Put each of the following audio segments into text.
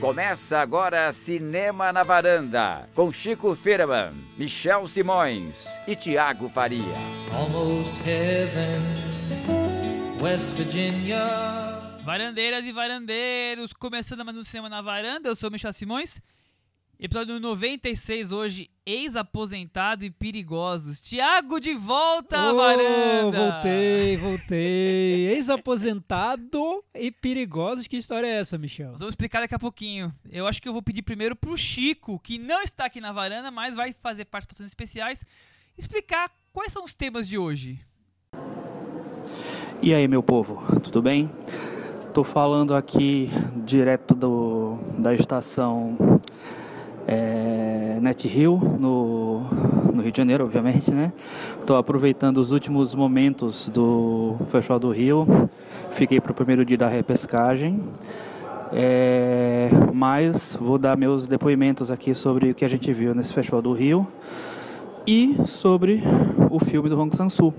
Começa agora Cinema na Varanda, com Chico Firman, Michel Simões e Tiago Faria. Almost Heaven, West Virginia. Varandeiras e varandeiros, começando mais um Cinema na Varanda, eu sou Michel Simões Episódio 96 hoje, ex-aposentado e perigosos. Tiago de volta, oh, varanda! Voltei, voltei. Ex-aposentado e perigosos. Que história é essa, Michel? Nós vamos explicar daqui a pouquinho. Eu acho que eu vou pedir primeiro pro Chico, que não está aqui na varanda, mas vai fazer participações especiais, explicar quais são os temas de hoje. E aí, meu povo, tudo bem? Tô falando aqui direto do, da estação é, Net Rio, no, no Rio de Janeiro, obviamente, né? Estou aproveitando os últimos momentos do Festival do Rio. Fiquei para o primeiro dia da repescagem. É, mas vou dar meus depoimentos aqui sobre o que a gente viu nesse Festival do Rio e sobre o filme do Hong Sang-soo,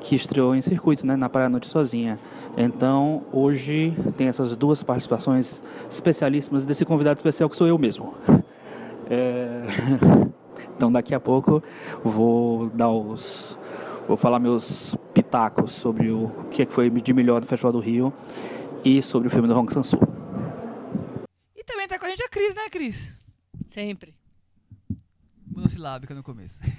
que estreou em circuito, né, na Praia Noite Sozinha. Então, hoje tem essas duas participações especialíssimas desse convidado especial que sou eu mesmo. É... Então, daqui a pouco vou dar os vou falar meus pitacos sobre o que foi de melhor do Festival do Rio e sobre o filme do Hong Sang-soo. E também tá com a gente a Cris, né, Cris? Sempre. Monossilábica no começo.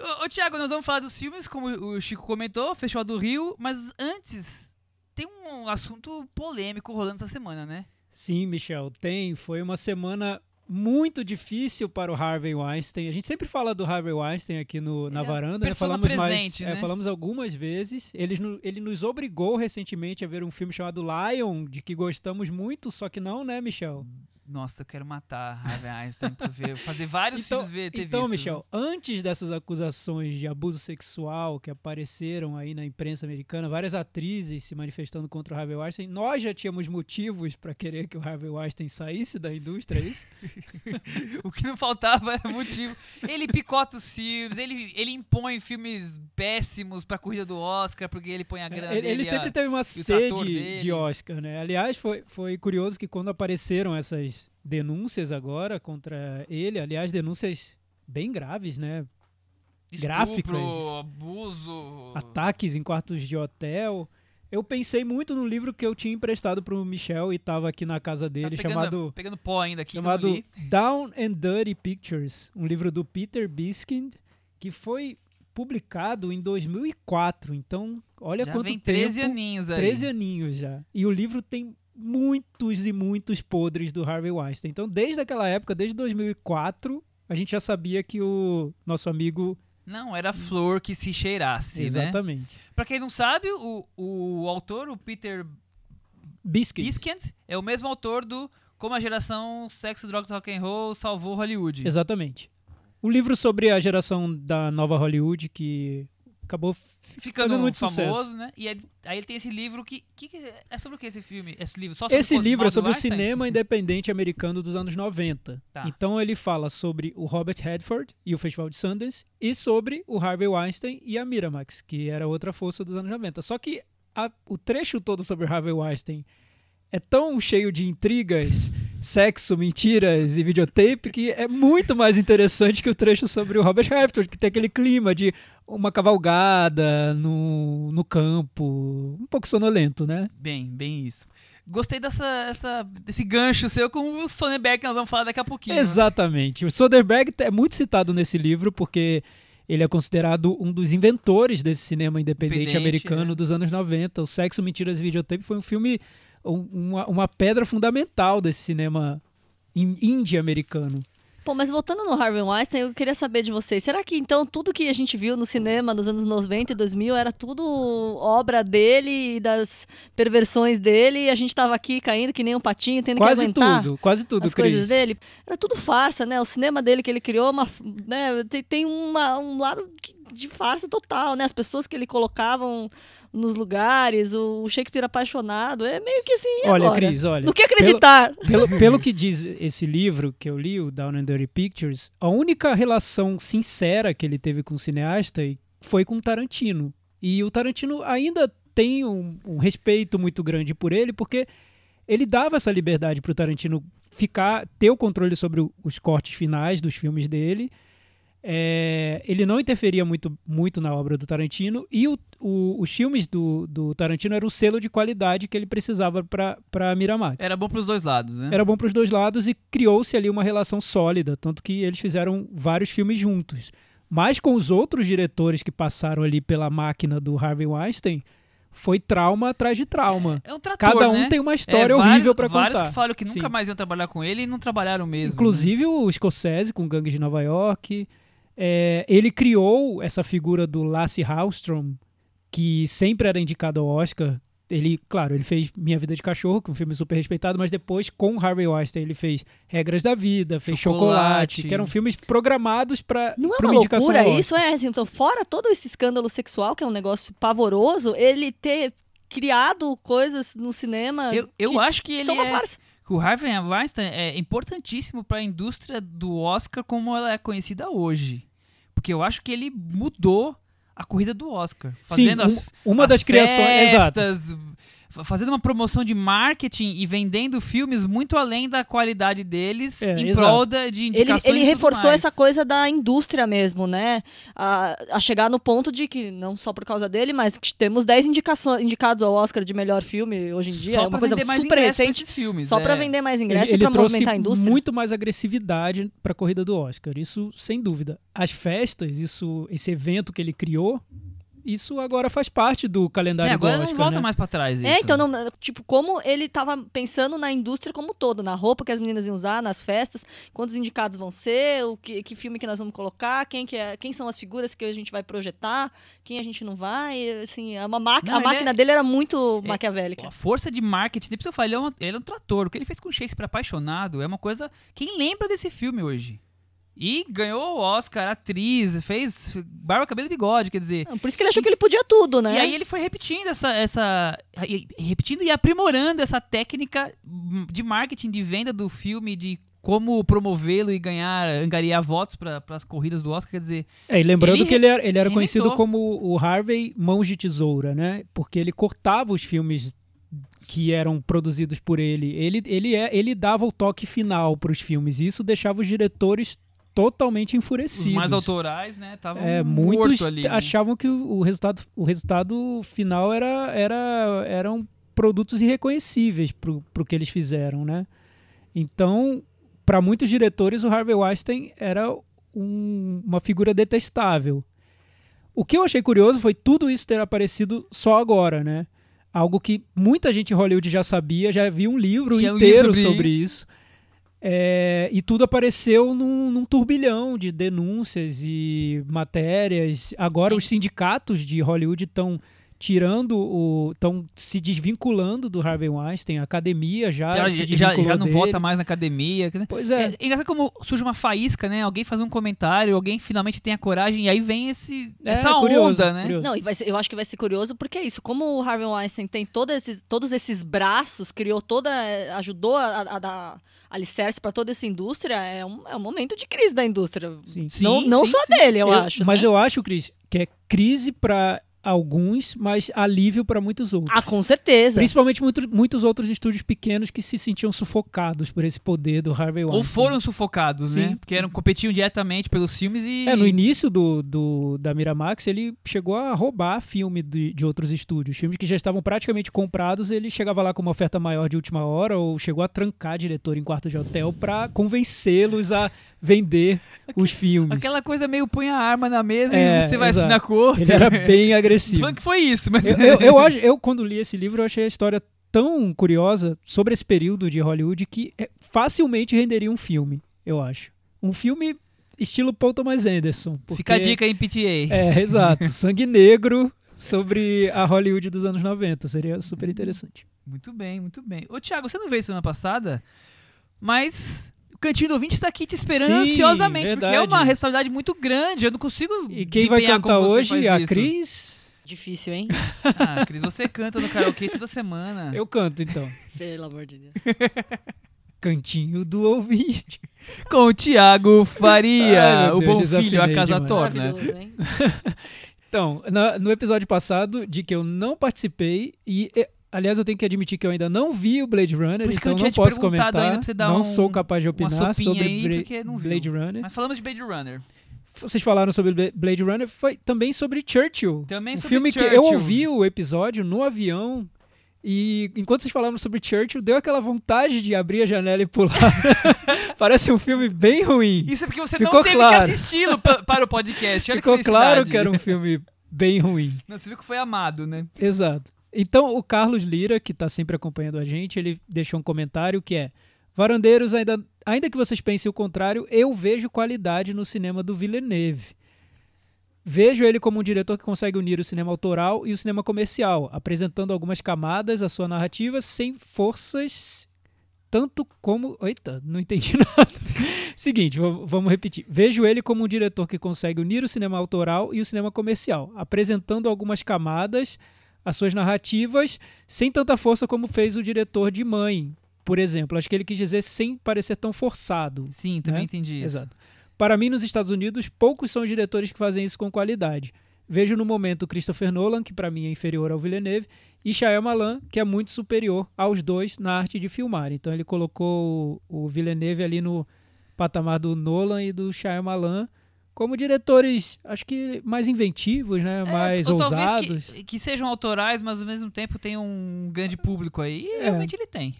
Ô, ô Tiago, nós vamos falar dos filmes, como o Chico comentou, Festival do Rio, mas antes, tem um assunto polêmico rolando essa semana, né? Sim, Michel, tem. Foi uma semana muito difícil para o Harvey Weinstein. A gente sempre fala do Harvey Weinstein aqui no, na é varanda, né? falamos presente, mais, é, né? é, falamos algumas vezes. Ele, ele nos obrigou recentemente a ver um filme chamado Lion, de que gostamos muito, só que não, né, Michel? Nossa, eu quero matar Harvey Einstein pra ver, fazer vários então, filmes ver, ter Então, visto. Michel, antes dessas acusações de abuso sexual que apareceram aí na imprensa americana, várias atrizes se manifestando contra o Harvey Weinstein, nós já tínhamos motivos para querer que o Harvey Weinstein saísse da indústria, é isso? o que não faltava era motivo. Ele picota os filmes, ele, ele impõe filmes péssimos pra corrida do Oscar, porque ele põe a grana ele, dele. Ele sempre a, teve uma sede de Oscar, né? Aliás, foi, foi curioso que quando apareceram essas denúncias agora contra ele, aliás, denúncias bem graves, né? Estupro, Gráficas, abuso, ataques em quartos de hotel. Eu pensei muito no livro que eu tinha emprestado para o Michel e estava aqui na casa dele, tá pegando, chamado pegando pó ainda aqui, chamado Down and Dirty Pictures, um livro do Peter Biskind que foi publicado em 2004. Então, olha já quanto vem tempo. 13 aninhos aí. 13 aninhos já. E o livro tem muitos e muitos podres do Harvey Weinstein. Então, desde aquela época, desde 2004, a gente já sabia que o nosso amigo não era flor que se cheirasse, né? Exatamente. Né? Para quem não sabe, o, o autor, o Peter. Biskind, é o mesmo autor do Como a geração sexo, drogas, rock and roll salvou Hollywood. Exatamente. O livro sobre a geração da nova Hollywood que acabou ficando muito famoso, sucesso. né? E aí, aí, ele tem esse livro que, que, é sobre o que esse filme? Esse livro, esse livro é sobre o cinema independente americano dos anos 90. Tá. Então ele fala sobre o Robert Redford e o Festival de Sundance e sobre o Harvey Weinstein e a Miramax, que era outra força dos anos 90. Só que a, o trecho todo sobre o Harvey Weinstein é tão cheio de intrigas sexo, mentiras e videotape que é muito mais interessante que o trecho sobre o Robert Redford, que tem aquele clima de uma cavalgada no, no campo, um pouco sonolento, né? Bem, bem isso. Gostei dessa, essa, desse gancho seu com o Soderbergh que nós vamos falar daqui a pouquinho. Né? Exatamente. O Soderbergh é muito citado nesse livro porque ele é considerado um dos inventores desse cinema independente, independente americano é. dos anos 90. O Sexo, Mentiras e Videotape foi um filme uma, uma pedra fundamental desse cinema indie americano. Pô, mas voltando no Harvey Weinstein, eu queria saber de vocês. Será que então tudo que a gente viu no cinema nos anos 90 e 2000 era tudo obra dele e das perversões dele e a gente tava aqui caindo que nem um patinho, tendo quase que aguentar tudo, quase tudo, as Chris. coisas dele? Era tudo farsa, né? O cinema dele que ele criou, uma, né, tem, tem uma, um lado de farsa total, né? As pessoas que ele colocavam nos lugares, o Shakespeare apaixonado, é meio que assim. Olha, agora? Cris, olha. Não quer acreditar. Pelo, pelo, pelo, que diz esse livro que eu li, o Down and Dirty Pictures, a única relação sincera que ele teve com o cineasta foi com o Tarantino. E o Tarantino ainda tem um, um respeito muito grande por ele, porque ele dava essa liberdade para o Tarantino ficar ter o controle sobre os cortes finais dos filmes dele. É, ele não interferia muito, muito na obra do Tarantino e o, o, os filmes do, do Tarantino eram o selo de qualidade que ele precisava para Miramax. Era bom para os dois lados, né? Era bom para os dois lados e criou-se ali uma relação sólida, tanto que eles fizeram vários filmes juntos. Mas com os outros diretores que passaram ali pela máquina do Harvey Weinstein, foi trauma atrás de trauma. É, é um trator, Cada um né? tem uma história é, horrível para contar. Vários que falaram que nunca Sim. mais iam trabalhar com ele e não trabalharam mesmo. Inclusive né? o Scorsese com Gangue de Nova York. É, ele criou essa figura do Lasse Hallström, que sempre era indicado ao Oscar ele, claro, ele fez Minha Vida de Cachorro, que é um filme super respeitado, mas depois, com Harvey Weinstein, ele fez Regras da Vida, fez Chocolate, Chocolate que eram filmes programados para Não é uma loucura isso, é? Assim, então, fora todo esse escândalo sexual, que é um negócio pavoroso, ele ter criado coisas no cinema. Eu, eu acho que ele é. O Harvey Weinstein é importantíssimo para a indústria do Oscar como ela é conhecida hoje. Porque eu acho que ele mudou a corrida do Oscar. Fazendo Sim, as, uma as das criações. Festas, exato fazendo uma promoção de marketing e vendendo filmes muito além da qualidade deles é, em exato. prol de indicações Ele, ele reforçou essa coisa da indústria mesmo, né? A, a, chegar no ponto de que, não só por causa dele, mas que temos 10 indicações, indicados ao Oscar de melhor filme hoje em dia. Só é uma coisa super recente. Filmes, só é. para vender mais ingressos e para movimentar a indústria. muito mais agressividade para a corrida do Oscar. Isso, sem dúvida. As festas, isso, esse evento que ele criou, isso agora faz parte do calendário é, agora do Oscar, não volta né? mais para trás é, isso. É, então, não, tipo, como ele estava pensando na indústria como um todo, na roupa que as meninas iam usar, nas festas, quantos indicados vão ser, o que, que filme que nós vamos colocar, quem, que é, quem são as figuras que a gente vai projetar, quem a gente não vai, assim, é uma máquina, a máquina é, dele era muito é, maquiavélica. A força de marketing, depois eu falei, ele é, um, ele é um trator, o que ele fez com Shakespeare apaixonado é uma coisa, quem lembra desse filme hoje? E ganhou o Oscar, atriz, fez barba, cabelo e bigode, quer dizer. Por isso que ele achou que ele podia tudo, né? E aí ele foi repetindo essa, essa. repetindo e aprimorando essa técnica de marketing, de venda do filme, de como promovê-lo e ganhar, angariar votos para as corridas do Oscar, quer dizer. É, e lembrando ele que ele era, ele era conhecido como o Harvey Mãos de Tesoura, né? Porque ele cortava os filmes que eram produzidos por ele. Ele, ele, é, ele dava o toque final para os filmes. E isso deixava os diretores totalmente enfurecidos. Os mais autorais, né? Estavam é, muitos ali, né? achavam que o, resultado, o resultado final era, era eram produtos irreconhecíveis para o que eles fizeram, né? Então, para muitos diretores, o Harvey Weinstein era um, uma figura detestável. O que eu achei curioso foi tudo isso ter aparecido só agora, né? Algo que muita gente em Hollywood já sabia, já viu um livro inteiro um livro sobre, sobre isso. É, e tudo apareceu num, num, turbilhão de denúncias e matérias. Agora, os sindicatos de Hollywood estão tirando o. estão se desvinculando do Harvey Weinstein, a academia já. Já, se já, já não dele. vota mais na academia. Né? Pois é. é. É engraçado como surge uma faísca, né? Alguém faz um comentário, alguém finalmente tem a coragem, e aí vem esse, é, essa curioso, onda, né? Curioso. Não, e ser, eu acho que vai ser curioso porque é isso. Como o Harvey Weinstein tem todos esses, todos esses braços, criou toda. ajudou a, a dar alicerce para toda essa indústria, é um, é um momento de crise da indústria. Sim. Não, sim, não sim, só sim. dele, eu, eu acho. Mas né? eu acho, Cris, que é crise para alguns, mas alívio para muitos outros. Ah, com certeza. Principalmente muito, muitos outros estúdios pequenos que se sentiam sufocados por esse poder do Harvey Weinstein. Ou foram sufocados, né? Sim. né? Porque eram, competiam diretamente pelos filmes e... É, no início do, do, da Miramax, ele chegou a roubar filme de, de outros estúdios. Filmes que já estavam praticamente comprados, ele chegava lá com uma oferta maior de última hora ou chegou a trancar diretor em quarto de hotel para convencê-los a vender os filmes. Aquela coisa meio põe a arma na mesa é, e você vai exato. assinar com outro. Ele era bem agressivo. Falando que foi isso, mas... Eu, eu, eu, acho, eu, quando li esse livro, eu achei a história tão curiosa sobre esse período de Hollywood que é, facilmente renderia um filme, eu acho. Um filme estilo Paul Thomas Anderson. Porque, Fica a dica em PTA. É, exato. Sangue Negro sobre a Hollywood dos anos 90. Seria super interessante. Muito bem, muito bem. Ô, Thiago, você não veio semana passada, mas o Cantinho do Ouvinte está aqui te esperando Sim, ansiosamente, verdade. porque é uma responsabilidade muito grande. Eu não consigo. E quem vai cantar hoje? A Cris? Difícil, hein? Ah, Cris, você canta no karaokê toda semana. Eu canto, então. Pelo amor de Deus. Cantinho do ouvinte. Com o Tiago Faria, Ai, o bom filho, a casa torna. então, no, no, episódio passado, de que eu não participei, e Aliás, eu tenho que admitir que eu ainda não vi o Blade Runner, então não posso comentar. não um, sou capaz de opinar sobre aí, Blade Runner. Mas falamos de Blade Runner. Vocês falaram sobre Blade Runner, foi também sobre Churchill. Também um sobre filme Churchill. que eu ouvi o episódio no avião e enquanto vocês falavam sobre Churchill, deu aquela vontade de abrir a janela e pular. Parece um filme bem ruim. Isso é porque você Ficou não teve claro. que assisti-lo para o podcast. Olha Ficou que claro que era um filme bem ruim. Não, você viu que foi amado, né? Exato. Então, o Carlos Lira, que está sempre acompanhando a gente, ele deixou um comentário que é: Varandeiros, ainda, ainda que vocês pensem o contrário, eu vejo qualidade no cinema do Villeneuve. Vejo ele como um diretor que consegue unir o cinema autoral e o cinema comercial, apresentando algumas camadas à sua narrativa sem forças tanto como. Eita, não entendi nada. Seguinte, vamos repetir. Vejo ele como um diretor que consegue unir o cinema autoral e o cinema comercial, apresentando algumas camadas às suas narrativas sem tanta força como fez o diretor de Mãe, por exemplo. Acho que ele quis dizer sem parecer tão forçado. Sim, também né? entendi isso. Exato. Para mim, nos Estados Unidos, poucos são os diretores que fazem isso com qualidade. Vejo no momento Christopher Nolan, que para mim é inferior ao Villeneuve, e Shyamalan, que é muito superior aos dois na arte de filmar. Então ele colocou o Villeneuve ali no patamar do Nolan e do Shyamalan como diretores, acho que mais inventivos, né? É, mais ousados. Que, que, sejam autorais, mas ao mesmo tempo tem um grande público aí. E é. realmente ele tem.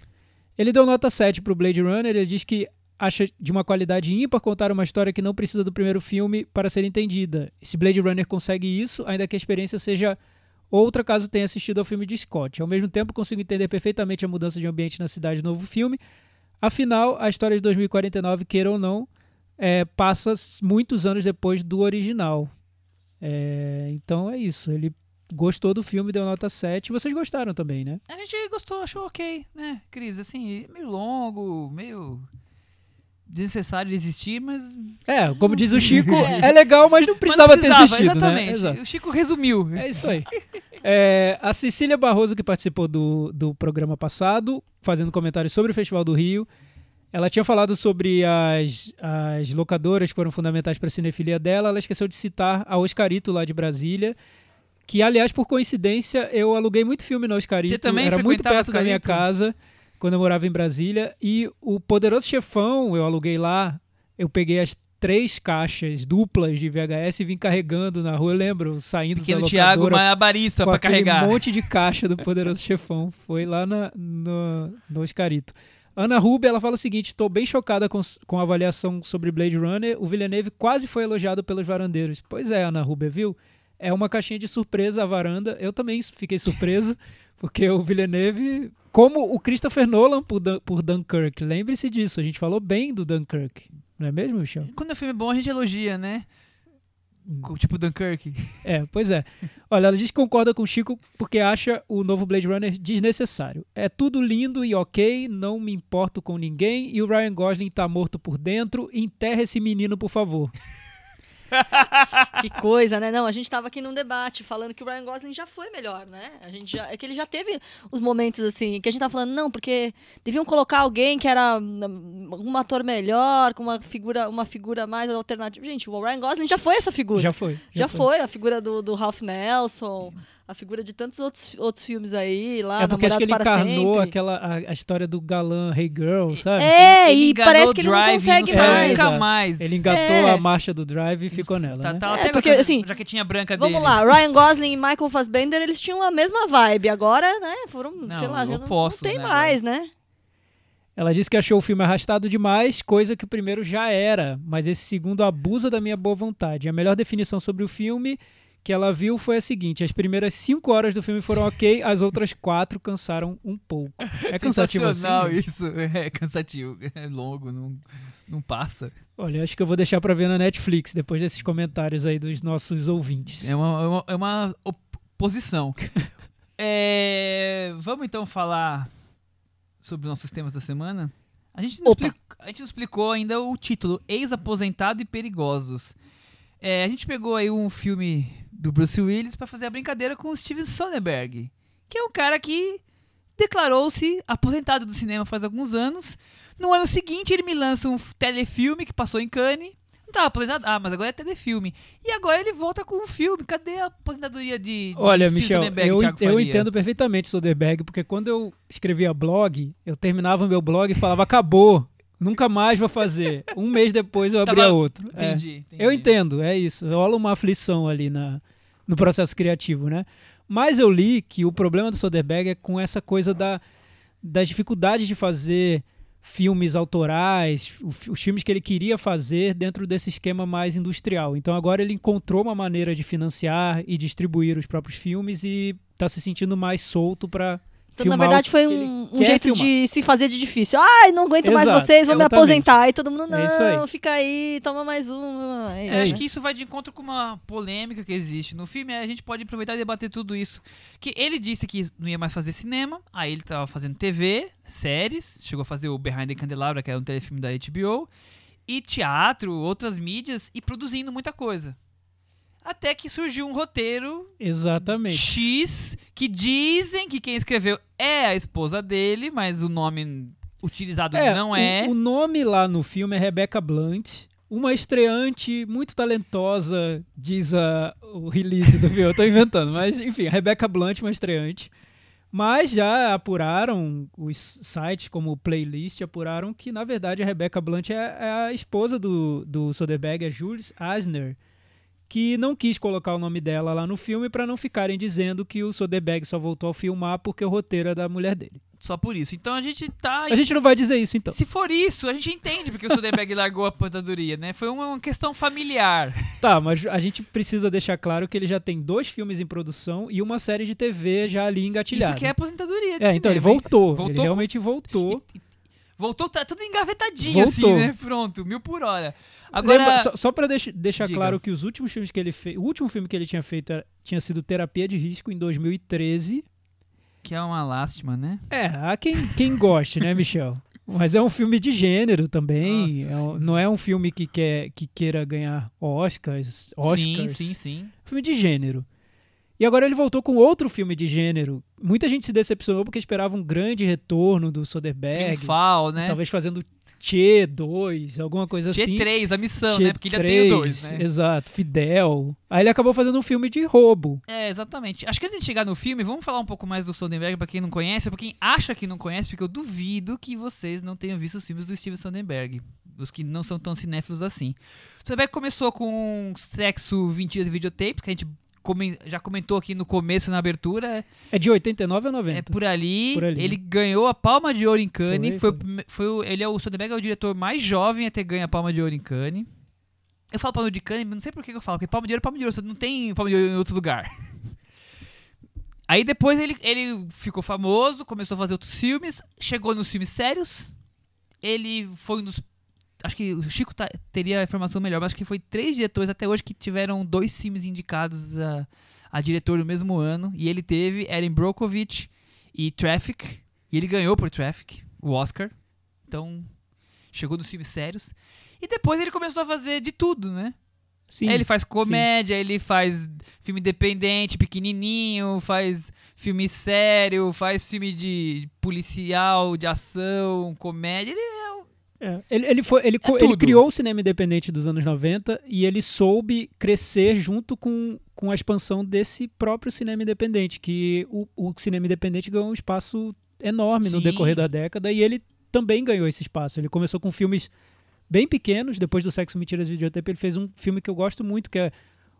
Ele deu nota 7 pro Blade Runner, ele diz que acha de uma qualidade ímpar contar uma história que não precisa do primeiro filme para ser entendida. Esse Blade Runner consegue isso, ainda que a experiência seja outra caso tenha assistido ao filme de Scott. Ao mesmo tempo, consigo entender perfeitamente a mudança de ambiente na cidade do novo filme. Afinal, a história de 2049, queira ou não, é, passa muitos anos depois do original. É, então é isso. Ele gostou do filme, deu nota 7. Vocês gostaram também, né? A gente gostou, achou ok, né, Cris? Assim, meio longo, meio desnecessário existir, mas. É, como diz o Chico, é legal, mas não precisava, mas não precisava ter existido. Exatamente. Né? O Chico resumiu. É isso aí. É, a Cecília Barroso, que participou do, do programa passado, fazendo comentários sobre o Festival do Rio, ela tinha falado sobre as, as locadoras que foram fundamentais para a cinefilia dela. Ela esqueceu de citar a Oscarito lá de Brasília. Que, aliás, por coincidência, eu aluguei muito filme no Oscarito. Você também Era muito perto da minha casa quando eu morava em Brasília. E o Poderoso Chefão, eu aluguei lá. Eu peguei as três caixas duplas de VHS e vim carregando na rua. Eu lembro, saindo Pequeno da locadora... Thiago Malabarista para carregar. um monte de caixa do Poderoso Chefão. Foi lá na, no, no Oscarito. Ana Rubio, ela fala o seguinte: estou bem chocada com, com a avaliação sobre Blade Runner. O Villeneuve quase foi elogiado pelos varandeiros. Pois é, Ana Rubio, viu? É uma caixinha de surpresa a varanda. Eu também fiquei surpreso, porque o Villeneuve como o Christopher Nolan por, Dan por Dunkirk. Lembre-se disso, a gente falou bem do Dunkirk. Não é mesmo, Michel? Quando é filme bom, a gente elogia, né? Tipo Dunkirk. É, pois é. Olha, ela diz que concorda com o Chico porque acha o novo Blade Runner desnecessário. É tudo lindo e ok, não me importo com ninguém e o Ryan Gosling tá morto por dentro. Enterra esse menino, por favor. que coisa, né? Não, a gente tava aqui num debate falando que o Ryan Gosling já foi melhor, né? A gente já, é que ele já teve os momentos assim, que a gente tava falando, não, porque deviam colocar alguém que era hum, um ator melhor, com uma figura, uma figura mais alternativa. Gente, o Ryan Gosling já foi essa figura. Já foi. Já, já foi. foi. a figura do, do Ralph Nelson a figura de tantos outros, outros filmes aí, lá, É porque acho que ele encarnou sempre. aquela, a, a, história do galã Hey Girl, sabe? É, ele e parece que ele não consegue mais. Nunca mais. Ele engatou é. a marcha do Drive e ficou nela, tá, né? Tá, é, porque, assim, jaquetinha branca vamos dele. Vamos lá, Ryan Gosling e Michael Fassbender, eles tinham a mesma vibe. Agora, né, foram, não, sei lá, não, não tem né, mais, né? Ela disse que achou o filme arrastado demais, coisa que o primeiro já era, mas esse segundo abusa da minha boa vontade. A melhor definição sobre o filme que ela viu foi a seguinte: as primeiras cinco horas do filme foram ok, as outras quatro cansaram um pouco. É cansativo assim? isso, é cansativo, é longo, não, não passa. Olha, acho que eu vou deixar para ver na Netflix depois desses comentários aí dos nossos ouvintes. É uma, é uma, é uma oposição. é, vamos então falar sobre nossos temas da semana? A gente, não explicou, a gente não explicou ainda o título: Ex-aposentado e perigosos. É, a gente pegou aí um filme do Bruce Willis para fazer a brincadeira com o Steven Soderbergh, que é um cara que declarou-se aposentado do cinema faz alguns anos. No ano seguinte, ele me lança um telefilme que passou em Cannes, Não tava aposentado? Ah, mas agora é telefilme. E agora ele volta com um filme. Cadê a aposentadoria de, de Olha, Michel, eu, eu entendo perfeitamente Soderbergh, porque quando eu escrevia blog, eu terminava meu blog e falava, acabou. Nunca mais vou fazer. Um mês depois eu abria Tava... outro. Entendi, é. entendi, Eu entendo, é isso. Rola uma aflição ali na, no processo criativo, né? Mas eu li que o problema do Soderbergh é com essa coisa da, das dificuldades de fazer filmes autorais, os filmes que ele queria fazer dentro desse esquema mais industrial. Então agora ele encontrou uma maneira de financiar e distribuir os próprios filmes e está se sentindo mais solto para então, na verdade, foi um, um jeito filmar. de se fazer de difícil. Ai, não aguento Exato, mais vocês, vou exatamente. me aposentar. E todo mundo, é não, é fica aí, toma mais um. É, é acho que isso vai de encontro com uma polêmica que existe no filme. A gente pode aproveitar e debater tudo isso. Que ele disse que não ia mais fazer cinema, aí ele estava fazendo TV, séries, chegou a fazer o Behind the Candelabra, que era um telefilme da HBO, e teatro, outras mídias, e produzindo muita coisa. Até que surgiu um roteiro Exatamente. X que dizem que quem escreveu é a esposa dele, mas o nome utilizado é, não é. O, o nome lá no filme é Rebecca Blunt. Uma estreante muito talentosa, diz a, o release do filme. Eu tô inventando, mas enfim, Rebecca Blunt, uma estreante. Mas já apuraram, os sites como o Playlist apuraram que, na verdade, a Rebecca Blunt é, é a esposa do, do Soderbergh, é Jules Eisner, que não quis colocar o nome dela lá no filme para não ficarem dizendo que o Soderbergh só voltou a filmar porque o roteiro é da mulher dele. Só por isso. Então a gente tá. A gente não vai dizer isso, então. Se for isso, a gente entende porque o Soderbergh largou a aposentadoria, né? Foi uma questão familiar. Tá, mas a gente precisa deixar claro que ele já tem dois filmes em produção e uma série de TV já ali engatilhada. Isso que é aposentadoria. É, então ele voltou. voltou ele realmente com... voltou. Voltou, tá tudo engavetadinho assim, voltou. assim, né? Pronto, mil por hora. Agora, Lembra, só, só para deix, deixar diga. claro que os últimos filmes que ele fez, o último filme que ele tinha feito era, tinha sido Terapia de Risco em 2013. Que é uma lástima, né? É, há quem, quem goste, né, Michel? Mas é um filme de gênero também. É um, não é um filme que, quer, que queira ganhar Oscars. Oscars. Sim, sim, sim. Filme de gênero. E agora ele voltou com outro filme de gênero. Muita gente se decepcionou porque esperava um grande retorno do Soderbergh. Triunfal, né? Talvez fazendo Tchê 2, alguma coisa Tchê assim. Tchê 3, a missão, Tchê né? Porque ele 3, já tem o 2, né? Exato, Fidel. Aí ele acabou fazendo um filme de roubo. É, exatamente. Acho que antes de chegar no filme, vamos falar um pouco mais do Soderbergh pra quem não conhece, pra quem acha que não conhece, porque eu duvido que vocês não tenham visto os filmes do Steven Soderbergh. Os que não são tão cinéfilos assim. O Soderbergh começou com Sexo, 20 dias de videotapes, que a gente já comentou aqui no começo, na abertura. É de 89 a 90. É por ali. Por ali. Ele ganhou a Palma de Ouro em Cannes. Foi, foi. foi, ele é o Soderbergh é o diretor mais jovem a ter ganho a Palma de Ouro em Cannes. Eu falo Palma de Cannes, não sei por que eu falo, porque Palma de Ouro é Palma de Ouro, não tem Palma de Ouro em outro lugar. Aí depois ele, ele ficou famoso, começou a fazer outros filmes, chegou nos filmes sérios. Ele foi um dos acho que o Chico tá, teria a informação melhor, mas acho que foi três diretores até hoje que tiveram dois filmes indicados a, a diretor no mesmo ano. E ele teve Erin Brockovich e Traffic. E ele ganhou por Traffic, o Oscar. Então, chegou nos filmes sérios. E depois ele começou a fazer de tudo, né? Sim, ele faz comédia, sim. ele faz filme independente, pequenininho, faz filme sério, faz filme de policial, de ação, comédia. Ele é ele, ele, foi, ele, é ele criou o cinema independente dos anos 90 e ele soube crescer junto com, com a expansão desse próprio cinema independente, que o, o cinema independente ganhou um espaço enorme Sim. no decorrer da década e ele também ganhou esse espaço. Ele começou com filmes bem pequenos, depois do Sexo, Mentiras e Videotape, ele fez um filme que eu gosto muito, que é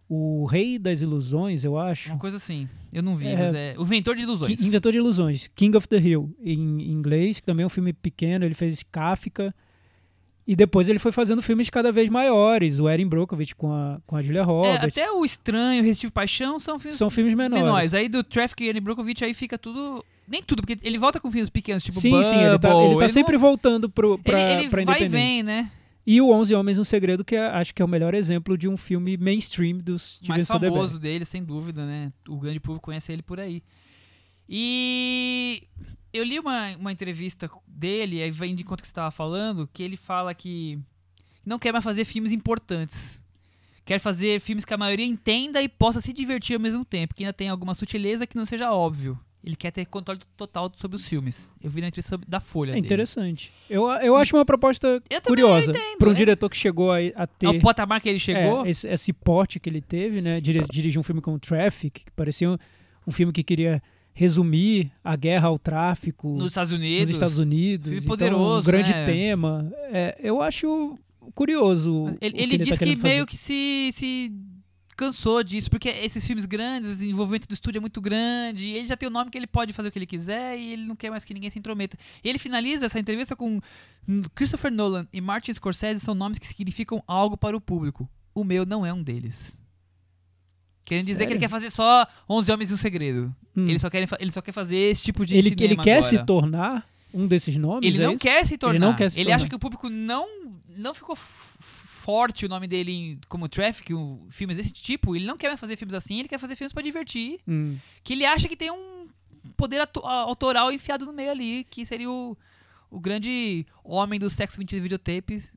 o Rei das Ilusões, eu acho. Uma coisa assim. Eu não vi, é, mas é. O Inventor de Ilusões. Inventor de Ilusões. King of the Hill, em inglês, que também é um filme pequeno. Ele fez Kafka. E depois ele foi fazendo filmes cada vez maiores, o Erin Brockovich com a, com a Julia é, Roberts. É, até o Estranho, Resistivo Paixão são filmes, são filmes menores. menores. Aí do Traffic e Erin Brockovich aí fica tudo... Nem tudo, porque ele volta com filmes pequenos, tipo Sim, Bubble, sim, ele tá, ele tá ele sempre não... voltando pro, pra, ele, ele pra vai e vem, né? E o Onze Homens no Segredo, que é, acho que é o melhor exemplo de um filme mainstream dos Steven Mais famoso Soderbergh. dele, sem dúvida, né? O grande público conhece ele por aí. E eu li uma, uma entrevista dele, aí vem de conta que você estava falando, que ele fala que não quer mais fazer filmes importantes. Quer fazer filmes que a maioria entenda e possa se divertir ao mesmo tempo, que ainda tem alguma sutileza que não seja óbvio. ele quer ter controle total sobre os filmes. Eu vi na entrevista da Folha. É interessante. Eu, eu acho uma proposta eu curiosa para um é. diretor que chegou a, a ter. Ao patamar que ele chegou. É, esse, esse porte que ele teve, né? Dirigir um filme como Traffic, que parecia um, um filme que queria resumir a guerra ao tráfico nos Estados Unidos. Nos Estados Unidos. Filme poderoso, então, um grande né? tema. É, eu acho curioso. Ele, ele, ele tá diz tá que meio que se, se cansou disso, porque esses filmes grandes, o envolvimento do estúdio é muito grande, e ele já tem o nome que ele pode fazer o que ele quiser e ele não quer mais que ninguém se intrometa. E ele finaliza essa entrevista com Christopher Nolan e Martin Scorsese são nomes que significam algo para o público. O meu não é um deles. Querendo dizer que ele quer fazer só 11 Homens e um Segredo. Hum. Ele, só quer, ele só quer fazer esse tipo de ele, Ele quer agora. se tornar um desses nomes? Ele é não quer se tornar. Ele não quer se Ele tornar. acha que o público não, não ficou forte o nome dele em, como Traffic, um, filmes desse tipo. Ele não quer mais fazer filmes assim, ele quer fazer filmes para divertir. Hum. Que ele acha que tem um poder autoral enfiado no meio ali, que seria o, o grande homem do sexo 20 videotapes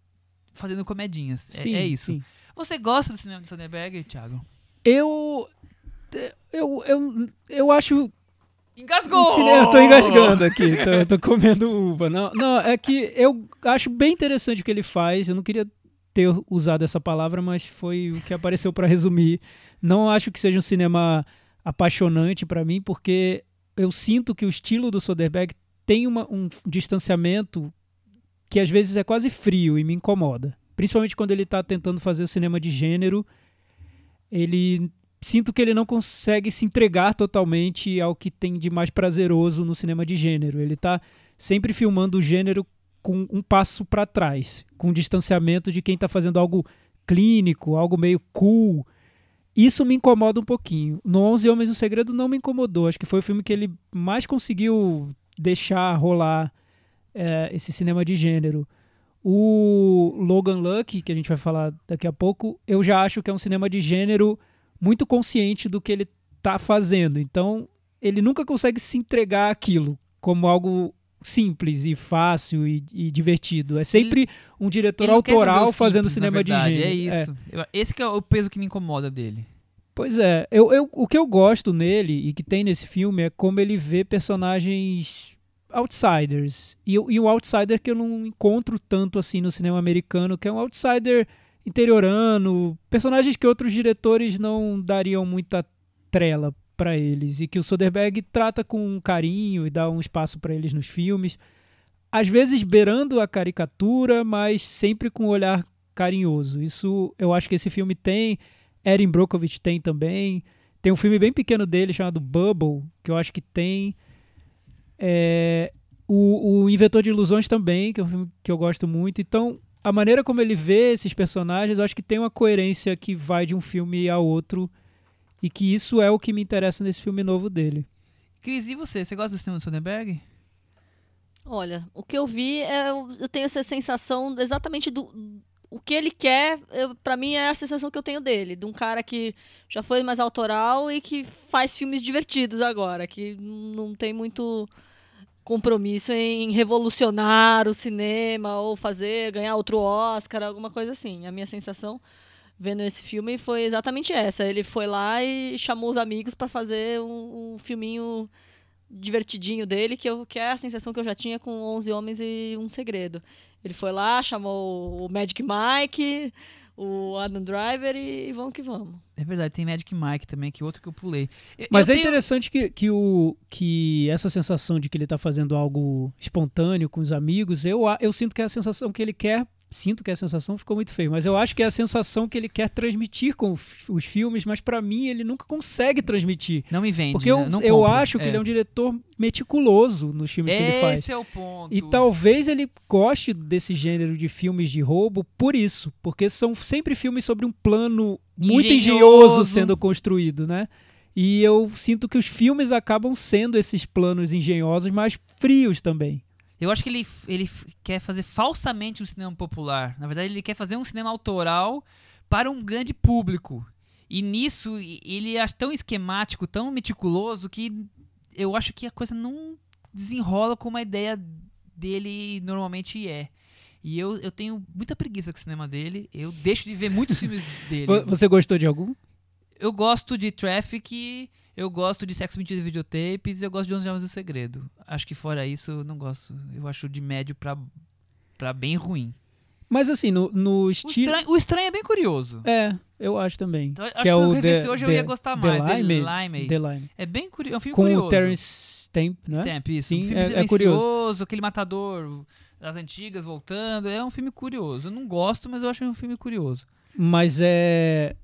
fazendo comedinhas. É, sim, é, é isso. Sim. Você gosta do cinema de Soderbergh, Thiago? Eu. Eu, eu, eu acho. Engasgou! Eu tô engasgando aqui, tô, tô comendo uva. Não, não, é que eu acho bem interessante o que ele faz. Eu não queria ter usado essa palavra, mas foi o que apareceu para resumir. Não acho que seja um cinema apaixonante para mim, porque eu sinto que o estilo do Soderbergh tem uma, um distanciamento que às vezes é quase frio e me incomoda. Principalmente quando ele está tentando fazer o cinema de gênero, ele sinto que ele não consegue se entregar totalmente ao que tem de mais prazeroso no cinema de gênero. Ele está sempre filmando o gênero com um passo para trás, com um distanciamento de quem está fazendo algo clínico, algo meio cool. Isso me incomoda um pouquinho. No 11 Homens no Segredo não me incomodou. Acho que foi o filme que ele mais conseguiu deixar rolar é, esse cinema de gênero. O Logan Lucky, que a gente vai falar daqui a pouco, eu já acho que é um cinema de gênero muito consciente do que ele está fazendo. Então, ele nunca consegue se entregar aquilo como algo simples e fácil e, e divertido. É sempre um diretor autoral fazendo cinema verdade, de gênero. É isso. É. Esse é o peso que me incomoda dele. Pois é, eu, eu, o que eu gosto nele e que tem nesse filme é como ele vê personagens outsiders. E, e o outsider que eu não encontro tanto assim no cinema americano, que é um outsider interiorano, personagens que outros diretores não dariam muita trela para eles e que o Soderbergh trata com carinho e dá um espaço para eles nos filmes, às vezes beirando a caricatura, mas sempre com um olhar carinhoso. Isso eu acho que esse filme tem, Erin Brockovich tem também. Tem um filme bem pequeno dele chamado Bubble, que eu acho que tem. É, o, o Inventor de Ilusões também, que é um filme que eu gosto muito. Então, a maneira como ele vê esses personagens, eu acho que tem uma coerência que vai de um filme a outro e que isso é o que me interessa nesse filme novo dele. Cris, e você? Você gosta do cinema do Soderbergh? Olha, o que eu vi, é, eu tenho essa sensação exatamente do o que ele quer, para mim é a sensação que eu tenho dele, de um cara que já foi mais autoral e que faz filmes divertidos agora, que não tem muito compromisso em revolucionar o cinema ou fazer ganhar outro Oscar, alguma coisa assim. A minha sensação vendo esse filme foi exatamente essa. Ele foi lá e chamou os amigos para fazer um, um, filminho divertidinho dele, que, eu, que é a sensação que eu já tinha com 11 Homens e um Segredo. Ele foi lá, chamou o Magic Mike, o Adam Driver e vamos que vamos. É verdade, tem Magic Mike também, que é outro que eu pulei. Eu, Mas eu é tenho... interessante que, que, o, que essa sensação de que ele está fazendo algo espontâneo com os amigos, eu, eu sinto que é a sensação que ele quer sinto que a sensação ficou muito feia, mas eu acho que é a sensação que ele quer transmitir com os filmes, mas para mim ele nunca consegue transmitir. Não me vende. Porque eu, né? eu acho que é. ele é um diretor meticuloso nos filmes Esse que ele faz. Esse é o ponto. E talvez ele goste desse gênero de filmes de roubo por isso, porque são sempre filmes sobre um plano muito engenhoso, engenhoso sendo construído, né? E eu sinto que os filmes acabam sendo esses planos engenhosos, mas frios também. Eu acho que ele, ele quer fazer falsamente um cinema popular. Na verdade, ele quer fazer um cinema autoral para um grande público. E nisso, ele é tão esquemático, tão meticuloso, que eu acho que a coisa não desenrola como a ideia dele normalmente é. E eu, eu tenho muita preguiça com o cinema dele. Eu deixo de ver muitos filmes dele. Você gostou de algum? Eu gosto de Traffic Eu gosto de Sexo, Mentira e Videotapes e eu gosto de Onze Jovens do Segredo. Acho que fora isso, não gosto. Eu acho de médio pra, pra bem ruim. Mas assim, no, no estilo. O estranho, o estranho é bem curioso. É, eu acho também. Então, acho que, é o The, hoje eu ia gostar mais. The Lime. The Lime. The Lime. É bem curioso. É um filme Com curioso. o Terence Stamp, né? Stamp, isso. Sim, um filme é, é curioso. aquele matador das antigas voltando. É um filme curioso. Eu não gosto, mas eu acho um filme curioso. Mas é.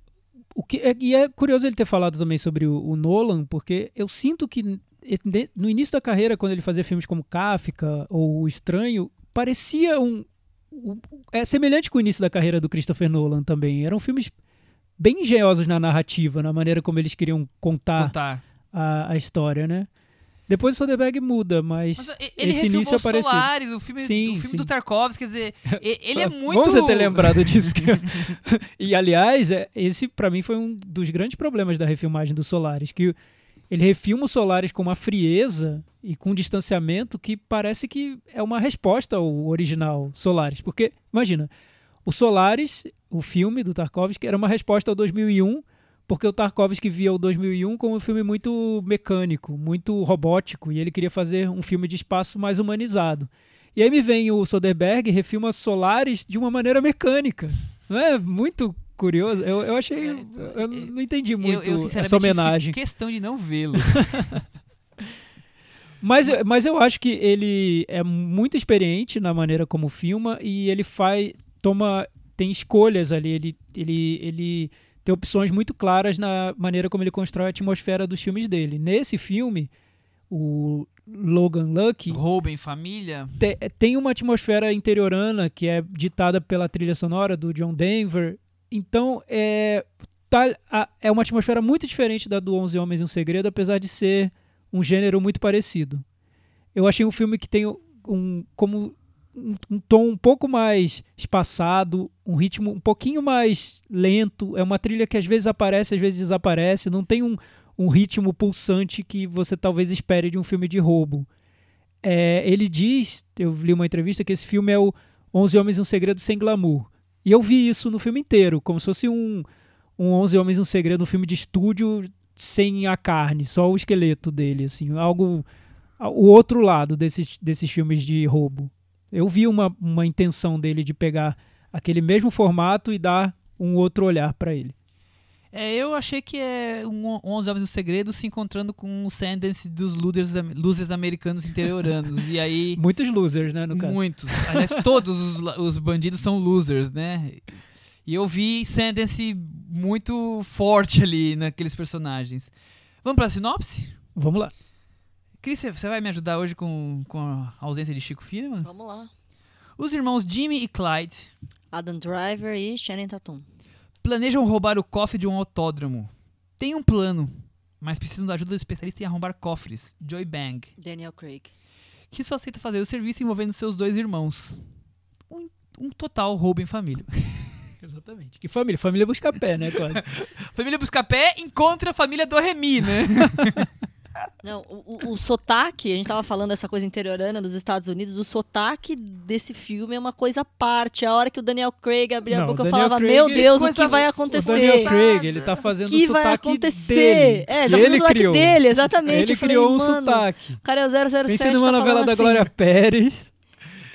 O que, é, e é curioso ele ter falado também sobre o, o Nolan, porque eu sinto que no início da carreira, quando ele fazia filmes como Kafka ou O Estranho, parecia um, é semelhante com o início da carreira do Christopher Nolan também. Eram filmes bem engenhosos na narrativa, na maneira como eles queriam contar, contar. A, a, história, né? Depois o Soderbergh muda, mas, mas esse início apareceu. Solaris, o filme, sim, o filme sim. do Tarkovsky, quer dizer, ele é muito... Vamos você ter lembrado disso. e, aliás, é, esse para mim foi um dos grandes problemas da refilmagem do Solaris, que ele refilma o Solaris com uma frieza e com um distanciamento que parece que é uma resposta ao original Solaris. Porque, imagina, o Solaris, o filme do Tarkovsky, era uma resposta ao 2001, porque o Tarkovsky via o 2001 como um filme muito mecânico, muito robótico, e ele queria fazer um filme de espaço mais humanizado. E aí me vem o Soderbergh e refilma Solaris de uma maneira mecânica. Não é muito curioso. Eu, eu achei. É, eu é, não entendi muito eu, eu, essa homenagem. Fiz questão de não vê-lo. mas, mas eu acho que ele é muito experiente na maneira como filma e ele faz. toma. tem escolhas ali. Ele, ele, ele tem opções muito claras na maneira como ele constrói a atmosfera dos filmes dele. Nesse filme, o Logan Lucky. Rouba em família. Te, tem uma atmosfera interiorana que é ditada pela trilha sonora do John Denver então, é, tá, é uma atmosfera muito diferente da do Onze Homens e um Segredo, apesar de ser um gênero muito parecido. Eu achei um filme que tem um, como um, tom um pouco mais espaçado, um ritmo um pouquinho mais lento. É uma trilha que às vezes aparece, às vezes desaparece. Não tem um, um ritmo pulsante que você talvez espere de um filme de roubo. É, ele diz, eu li uma entrevista, que esse filme é o Onze Homens e um Segredo sem glamour. E eu vi isso no filme inteiro, como se fosse um, um 11 Homens um Segredo, um filme de estúdio sem a carne, só o esqueleto dele, assim, algo o outro lado desses, desses filmes de roubo. Eu vi uma, uma intenção dele de pegar aquele mesmo formato e dar um outro olhar para ele. É, eu achei que é um 11 Homens do Segredo se encontrando com o Sandence dos losers, losers americanos interioranos. e aí. Muitos losers, né, no caso? Muitos. Aliás, todos os, os bandidos são losers, né? E eu vi Sandence muito forte ali naqueles personagens. Vamos pra sinopse? Vamos lá. Cris, você vai me ajudar hoje com, com a ausência de Chico Firman? Vamos lá. Os irmãos Jimmy e Clyde. Adam Driver e Shannon Tatum planejam roubar o cofre de um autódromo. Tem um plano, mas precisam da ajuda do especialista em arrombar cofres, Joy Bang. Daniel Craig. Que só aceita fazer o serviço envolvendo seus dois irmãos. Um, um total roubo em família. Exatamente. Que família? Família busca pé, né? Quase. família busca pé encontra a família do Remy, né? Não, o, o, sotaque, a gente tava falando dessa coisa interiorana dos Estados Unidos, o sotaque desse filme é uma coisa à parte. A hora que o Daniel Craig abria a boca, eu falava, Craig, meu Deus, o que vai acontecer? O Daniel Craig, ele tá fazendo o sotaque vai acontecer? dele. É, tá fazendo o sotaque criou. dele, exatamente. Ele criou um sotaque. O cara é o 007, Pensei numa tá novela da assim. Glória Pérez.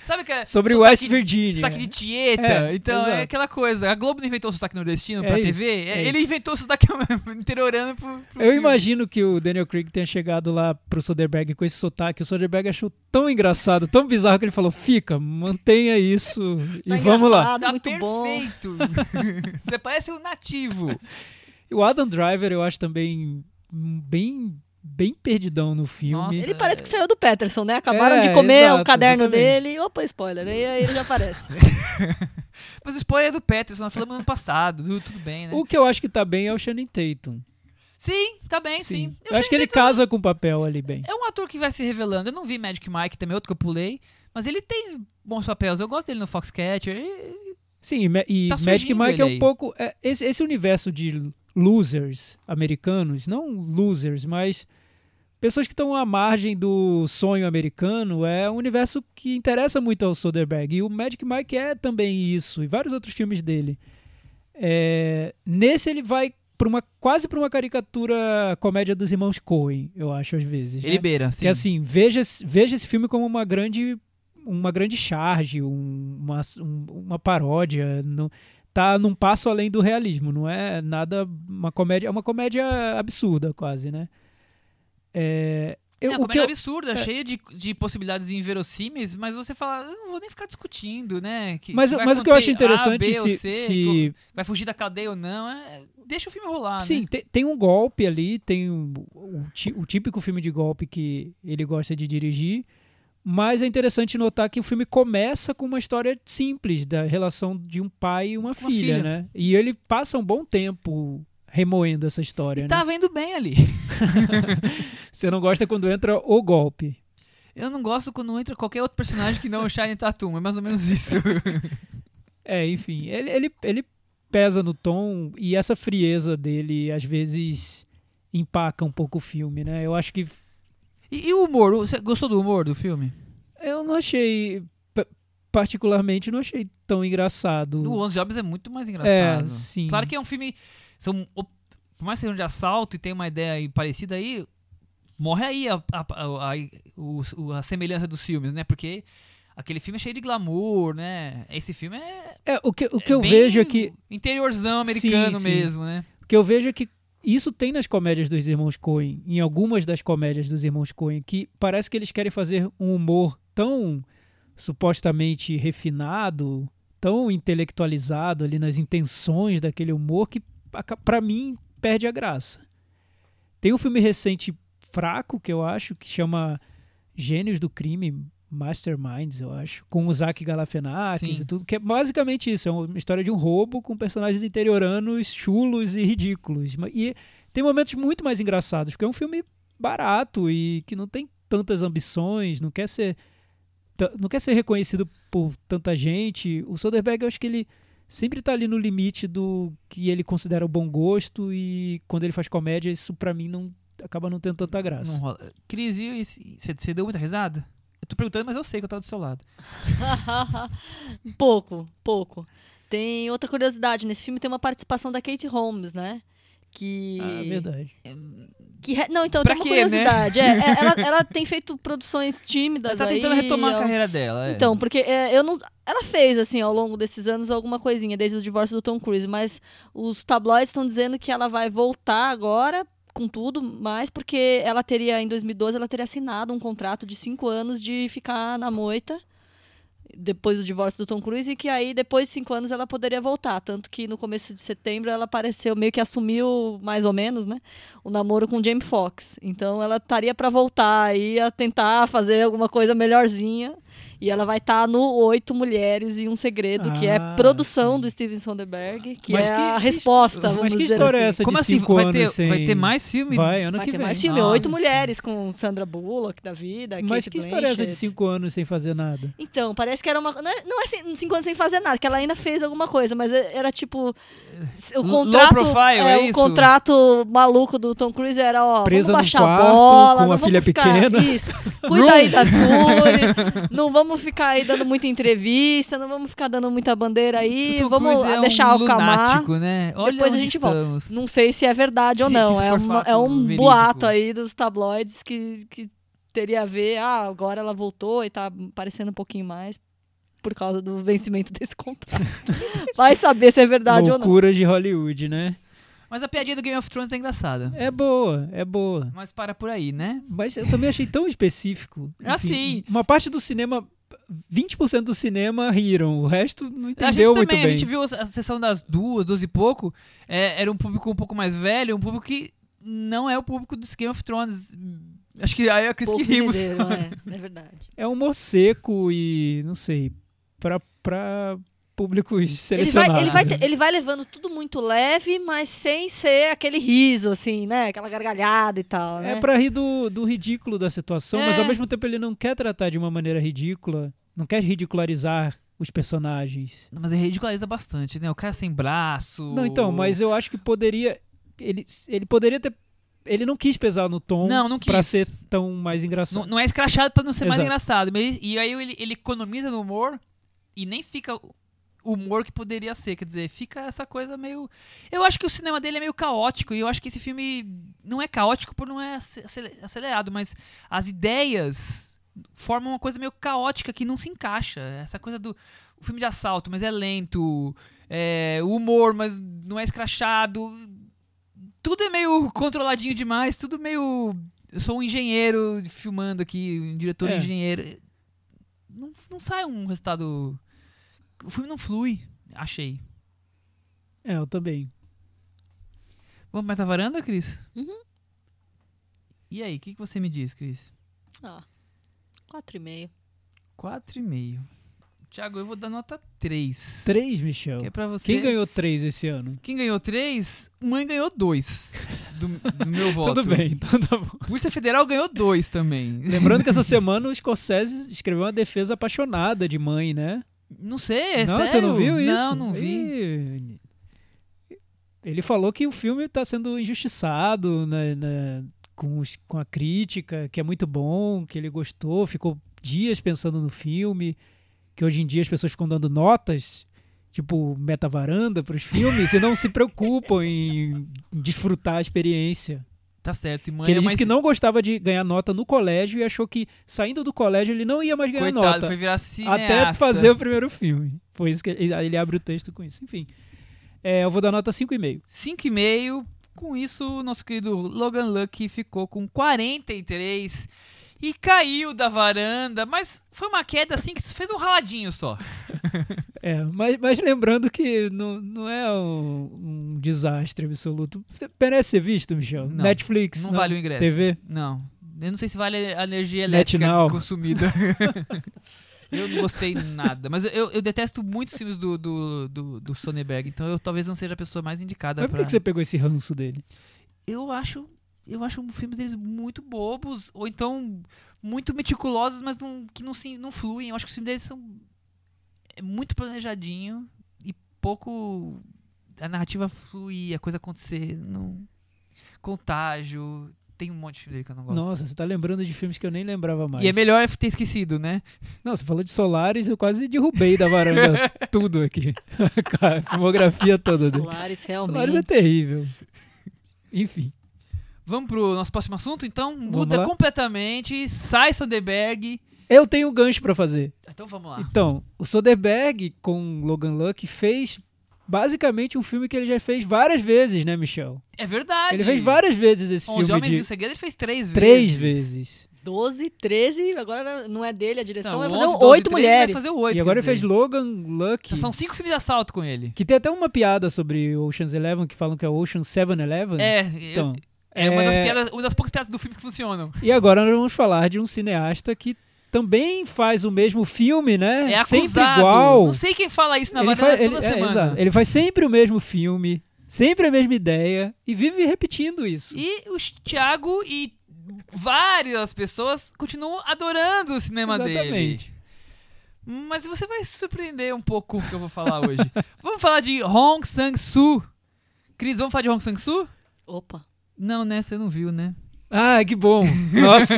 Sabe que é Sobre West Virginia. Sotaque de Tieta. É, então é exato. é aquela coisa. A Globo não inventou o sotaque nordestino é pra isso, TV. É ele isso. inventou o sotaque interiorano pro, pro Eu filme. imagino que o Daniel Craig tenha chegado lá pro Soderbergh com esse sotaque. O Soderbergh achou tão engraçado, tão bizarro que ele falou: fica, mantenha isso tá e vamos lá. Tá muito perfeito. Você parece um nativo. O Adam Driver eu acho também bem bem perdidão no filme. Nossa, ele parece que saiu do Peterson, né? Acabaram é, de comer exato, o caderno exatamente. dele. Opa, spoiler. E aí ele já aparece. Mas o spoiler é do Peterson, nós falamos ano passado, tudo bem, né? O que eu acho que tá bem é o Shannon Tatum. Sim, tá bem, sim. sim. Eu, eu acho que ele casa com o papel ali bem. É um ator que vai se revelando. Eu não vi Magic Mike, também outro que eu pulei, mas ele tem bons papéis. Eu gosto dele no Foxcatcher. E... Sim, e tá Magic Mike é um pouco. É, esse, esse universo de losers americanos, não losers, mas pessoas que estão à margem do sonho americano, é um universo que interessa muito ao Soderbergh. E o Magic Mike é também isso, e vários outros filmes dele. É, nesse ele vai pra uma, quase para uma caricatura comédia dos irmãos Coen, eu acho, às vezes. Ele né? beira, sim. Que assim, veja, veja esse filme como uma grande uma grande charge, um, uma, um, uma paródia. No, tá num passo além do realismo, não é nada uma comédia, é uma comédia absurda quase, né? É, eu, é uma comédia eu, absurda, é, cheia de, de possibilidades inverossímeis, mas você fala, eu não vou nem ficar discutindo, né? Que, mas mas o que eu acho interessante a, B, se, se, vai fugir da cadeia ou não, é, deixa o filme rolar, Sim, né? tem, tem, um golpe ali, tem o, o típico filme de golpe que ele gosta de dirigir, mas é interessante notar que o filme começa com uma história simples da relação de um pai e uma, uma filha, filha, né? E ele passa um bom tempo remoendo essa história. E tá né? vendo bem ali. Você não gosta quando entra o golpe. Eu não gosto quando entra qualquer outro personagem que não o Shine Tatum, é mais ou menos isso. é, enfim, ele, ele, ele pesa no tom e essa frieza dele às vezes empaca um pouco o filme, né? Eu acho que e, e o humor? Você gostou do humor do filme? Eu não achei. Particularmente, não achei tão engraçado. O Onze Jobs é muito mais engraçado. É, sim. Claro que é um filme. São, por mais que seja um de assalto e tem uma ideia parecida aí, morre aí a, a, a, a, a semelhança dos filmes, né? Porque aquele filme é cheio de glamour, né? Esse filme é. É, o que, o que é eu vejo é que. Interiorzão americano sim, sim. mesmo, né? O que eu vejo é que isso tem nas comédias dos irmãos Coen, em algumas das comédias dos irmãos Coen, que parece que eles querem fazer um humor tão supostamente refinado, tão intelectualizado ali nas intenções daquele humor que para mim perde a graça. Tem um filme recente fraco que eu acho que chama Gênios do Crime, Masterminds, eu acho, com o Zach Galifianakis e tudo, que é basicamente isso, é uma história de um roubo com personagens interioranos chulos e ridículos. E tem momentos muito mais engraçados, porque é um filme barato e que não tem tantas ambições, não quer ser não quer ser reconhecido por tanta gente. O Soderbergh, eu acho que ele sempre está ali no limite do que ele considera o bom gosto e quando ele faz comédia, isso para mim não acaba não tendo tanta graça. Não rola. Cris, você deu muita risada? Eu tô perguntando, mas eu sei que eu tava do seu lado. pouco, pouco. Tem outra curiosidade, nesse filme tem uma participação da Kate Holmes, né? Que. Ah, verdade. Que, não, então pra tem uma quê, né? curiosidade. Né? É, ela, ela, tem feito produções tímidas. Ela tá tentando aí, retomar ela... a carreira dela. É. Então, porque é, eu não. Ela fez, assim, ao longo desses anos, alguma coisinha, desde o divórcio do Tom Cruise, mas os tabloides estão dizendo que ela vai voltar agora com tudo, mas porque ela teria, em 2012, ela teria assinado um contrato de cinco anos de ficar na moita depois do divórcio do Tom Cruise e que aí depois de cinco anos ela poderia voltar. Tanto que no começo de setembro ela apareceu meio que assumiu mais ou menos né o namoro com Jamie Foxx. Então ela estaria para voltar aí a tentar fazer alguma coisa melhorzinha e ela vai estar tá no Oito Mulheres e um Segredo, ah, que é ah, produção sim. do Steven Sonderberg, que mas é que, a resposta, vamos mas que história assim. é essa Como assim? vai ter, sem... vai ter mais filme? Vai, ano vai que ter vem. mais filme, Nossa. Oito Mulheres, com Sandra Bullock da vida, Mas Kate que história é essa de cinco anos sem fazer nada? Então, parece que era uma... Não é, não é cinco anos sem fazer nada, que ela ainda fez alguma coisa, mas é, era tipo... O contrato, Low profile, é, é o contrato maluco do Tom Cruise era, ó, Presa vamos baixar quarto, a bola, com uma filha ficar, pequena. Isso, cuida aí da Suri, não vamos ficar aí dando muita entrevista, não vamos ficar dando muita bandeira aí, vamos é deixar um o camar. Né? Depois a gente estamos. volta. Não sei se é verdade se, ou não, é, uma, é, um verídico. boato aí dos tabloides que, que teria a ver, ah, agora ela voltou e tá parecendo um pouquinho mais por causa do vencimento desse contrato. Vai saber se é verdade Loucura ou não. Loucura de Hollywood, né? Mas a piadinha do Game of Thrones é engraçada. É boa, é boa. Mas para por aí, né? Mas eu também achei tão específico. Enfim, assim. Uma parte do cinema 20% do cinema riram, o resto não entendeu muito também, bem. A gente viu a sessão das duas, duas e pouco, é, era um público um pouco mais velho, um público que não é o público dos Game of Thrones. Acho que aí é que rimos. É, é verdade. É humor seco e, não sei, pra, pra públicos selecionados. Ele vai, ele, vai, ele vai levando tudo muito leve, mas sem ser aquele riso, assim, né? Aquela gargalhada e tal. É né? pra rir do, do ridículo da situação, é. mas ao mesmo tempo ele não quer tratar de uma maneira ridícula, não quer ridicularizar os personagens. Não, mas ele ridiculariza bastante, né? O cara sem braço. Não, então, mas eu acho que poderia. Ele, ele poderia ter ele não quis pesar no tom não, não pra ser tão mais engraçado. Não, não é escrachado pra não ser Exato. mais engraçado. Mas, e aí ele, ele economiza no humor e nem fica humor que poderia ser. Quer dizer, fica essa coisa meio. Eu acho que o cinema dele é meio caótico, e eu acho que esse filme não é caótico por não é acelerado, mas as ideias formam uma coisa meio caótica que não se encaixa. Essa coisa do o filme de assalto, mas é lento, é, o humor, mas não é escrachado. Tudo é meio controladinho demais, tudo meio. Eu sou um engenheiro filmando aqui, um diretor é. engenheiro. Não, não sai um resultado o filme não flui, achei. É, eu também. Vamos para a varanda, Cris? Uhum. E aí, o que, que você me diz, Cris? Ah, 4,5. 4,5. Tiago, eu vou dar nota 3. 3, Michel? Que é pra você... Quem ganhou 3 esse ano? Quem ganhou 3? Mãe ganhou 2 do, do, meu voto. Tudo bem, então tá bom. Polícia Federal ganhou 2 também. Lembrando que essa semana o Scorsese escreveu uma defesa apaixonada de mãe, né? Não sei, é não, sério? Você não viu isso? Não, não vi. Ele falou que o filme está sendo injustiçado né, né, com, os, com a crítica, que é muito bom, que ele gostou, ficou dias pensando no filme, que hoje em dia as pessoas ficam dando notas, tipo meta-varanda para os filmes, e não se preocupam em, desfrutar a experiência. Tá certo. E mãe que ele é disse mais... que não gostava de ganhar nota no colégio e achou que saindo do colégio ele não ia mais ganhar Coitado, nota. foi virar cineasta. Até fazer o primeiro filme. Foi isso que ele, ele abre o texto com isso. Enfim. É, eu vou dar nota 5,5. 5,5. Com isso, nosso querido Logan Lucky ficou com 43 e caiu da varanda, mas foi uma queda assim que fez um raladinho só. é, mas, mas lembrando que não, não é um, um desastre absoluto. Merece ser visto, Michel? Não, Netflix? Não, não, vale o ingresso. TV? Não. Eu não sei se vale a energia elétrica consumida. eu não gostei nada. Mas eu, eu detesto muitos filmes do, do, do, do Sonnenberg, então eu talvez não seja a pessoa mais indicada Mas por pra... que você pegou esse ranço dele? Eu acho eu acho filmes deles muito bobos, ou então muito meticulosos, mas não, que não, se, não fluem. Eu acho que os filmes deles são é muito planejadinho e pouco a narrativa flui, a coisa acontecer. Não... Contágio. Tem um monte de filme dele que eu não gosto. Nossa, você tá lembrando de filmes que eu nem lembrava mais. E é melhor ter esquecido, né? Não, você falou de Solaris, eu quase derrubei da varanda tudo aqui. a filmografia toda dele. Solaris, realmente. Solaris é terrível. Enfim. Vamos pro nosso próximo assunto, então? Muda completamente. Sai Soderbergh. Eu tenho um gancho para fazer. Então vamos lá. Então, o Soderbergh com Logan Luck fez basicamente um filme que ele já fez várias vezes, né, Michel? É verdade. Ele fez várias vezes esse Onze filme. Homens de... e o Segredo ele fez três vezes. Três vezes. 12, 13, agora não é dele a direção, não, vai fazer 11, 8 mulheres. Vai fazer 8, e agora ele fez Logan Lucky. São cinco filmes de assalto com ele. Que tem até uma piada sobre Ocean's Eleven, que falam que é Ocean 7-Eleven. É, então, eu... É, uma, das piadas, uma das poucas piadas do filme que funcionam. E agora nós vamos falar de um cineasta que também faz o mesmo filme, né? É acusado. Sempre igual. Não sei quem fala isso na varanda toda ele, semana. É, ele faz sempre o mesmo filme, sempre a mesma ideia e vive repetindo isso. E o Thiago e várias pessoas continuam adorando o cinema Exatamente. dele. Mas você vai se surpreender um pouco com o que eu vou falar hoje. vamos falar de Hong Sang-soo. Cris, vamos falar de Hong Sang-soo? Opa. Não, né? Você não viu, né? Ah, que bom. Nossa,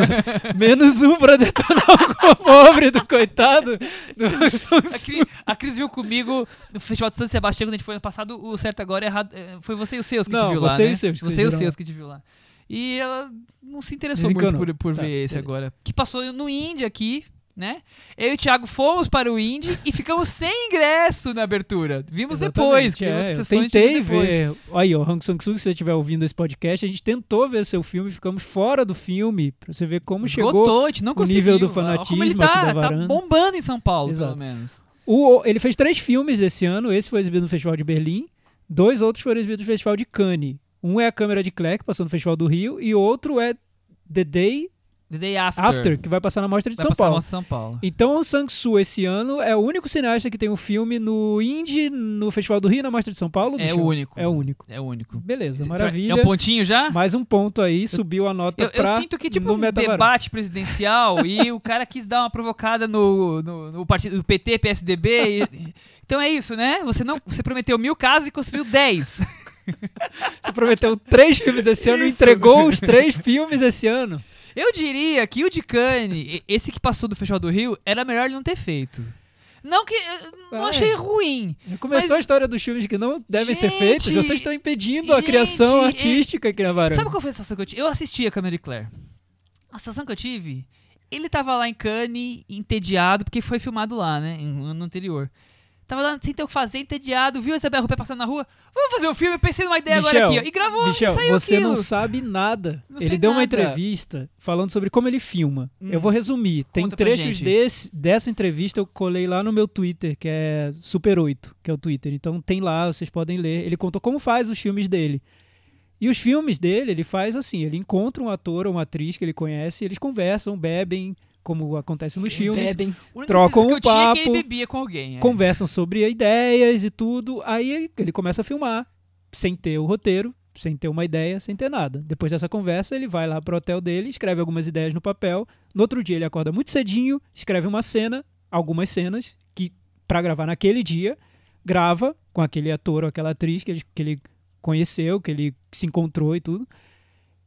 menos um pra detonar o pobre do coitado. a, Cris, a Cris viu comigo no Festival de São Sebastião, quando a gente foi ano passado, o certo agora é errado. É, foi você e os seus que não, te viu lá, você né? E os seus você e os seus que te viu lá. E ela não se interessou muito por, por tá, ver esse agora. Que passou no Indie aqui, né? Eu e o Thiago fomos para o Indy e ficamos sem ingresso na abertura. Vimos Exatamente, depois. Que é, eu tentei ver. Aí, ó, Hang Sang-soo, se você estiver ouvindo esse podcast, a gente tentou ver o seu filme, ficamos fora do filme, pra você ver como Esgotou, chegou não o nível do fanatismo como ele tá, tá bombando em São Paulo, Exato. pelo menos. O, ele fez três filmes esse ano, esse foi exibido no Festival de Berlim, dois outros foram exibidos no Festival de Cannes. Um é a Câmera de que passou no Festival do Rio, e outro é The Day The Day After. After, que vai passar na Mostra de vai São Paulo. São Paulo. Então o Sang-soo esse ano é o único cineasta que tem um filme no Indie, no Festival do Rio na Mostra de São Paulo. É o único. É o único. É o único. Beleza, maravilha. É um pontinho já? Mais um ponto aí, subiu a nota eu, pra Eu sinto que tipo um debate presidencial e o cara quis dar uma provocada no, no, no partido do PT, PSDB. E, então é isso, né? Você não, você prometeu mil casas e construiu dez. Você prometeu três filmes esse ano e entregou os três filmes esse ano. Eu diria que o de Cannes, esse que passou do Festival do Rio, era melhor ele não ter feito. Não que. Não é. achei ruim. Começou mas... a história dos filmes que não devem gente, ser feitos. Vocês estão impedindo gente, a criação artística aqui na varanda. Sabe qual foi a sensação que eu tive? Eu assisti a Câmara de Claire. A sensação que eu tive. Ele tava lá em Cannes, entediado, porque foi filmado lá, né? No ano anterior. Tava lá sem ter o que fazer, entediado, viu a Isabel Rupé passando na rua. Vamos fazer um filme, eu pensei numa ideia Michel, agora aqui, ó. E gravou, Michel, e saiu você aquilo. não sabe nada. Não ele deu nada. uma entrevista falando sobre como ele filma. Hum. Eu vou resumir. Tem Conta trechos desse, dessa entrevista, eu colei lá no meu Twitter, que é Super 8, que é o Twitter. Então tem lá, vocês podem ler. Ele contou como faz os filmes dele. E os filmes dele, ele faz assim, ele encontra um ator ou uma atriz que ele conhece, eles conversam, bebem, como acontece nos filmes. Bebem. Trocam um papo. É bebia com alguém. É. Conversam sobre ideias e tudo. Aí ele começa a filmar, sem ter o roteiro, sem ter uma ideia, sem ter nada. Depois dessa conversa, ele vai lá pro hotel dele, escreve algumas ideias no papel. No outro dia, ele acorda muito cedinho, escreve uma cena, algumas cenas, que para gravar naquele dia, grava com aquele ator ou aquela atriz que ele, que ele conheceu, que ele se encontrou e tudo.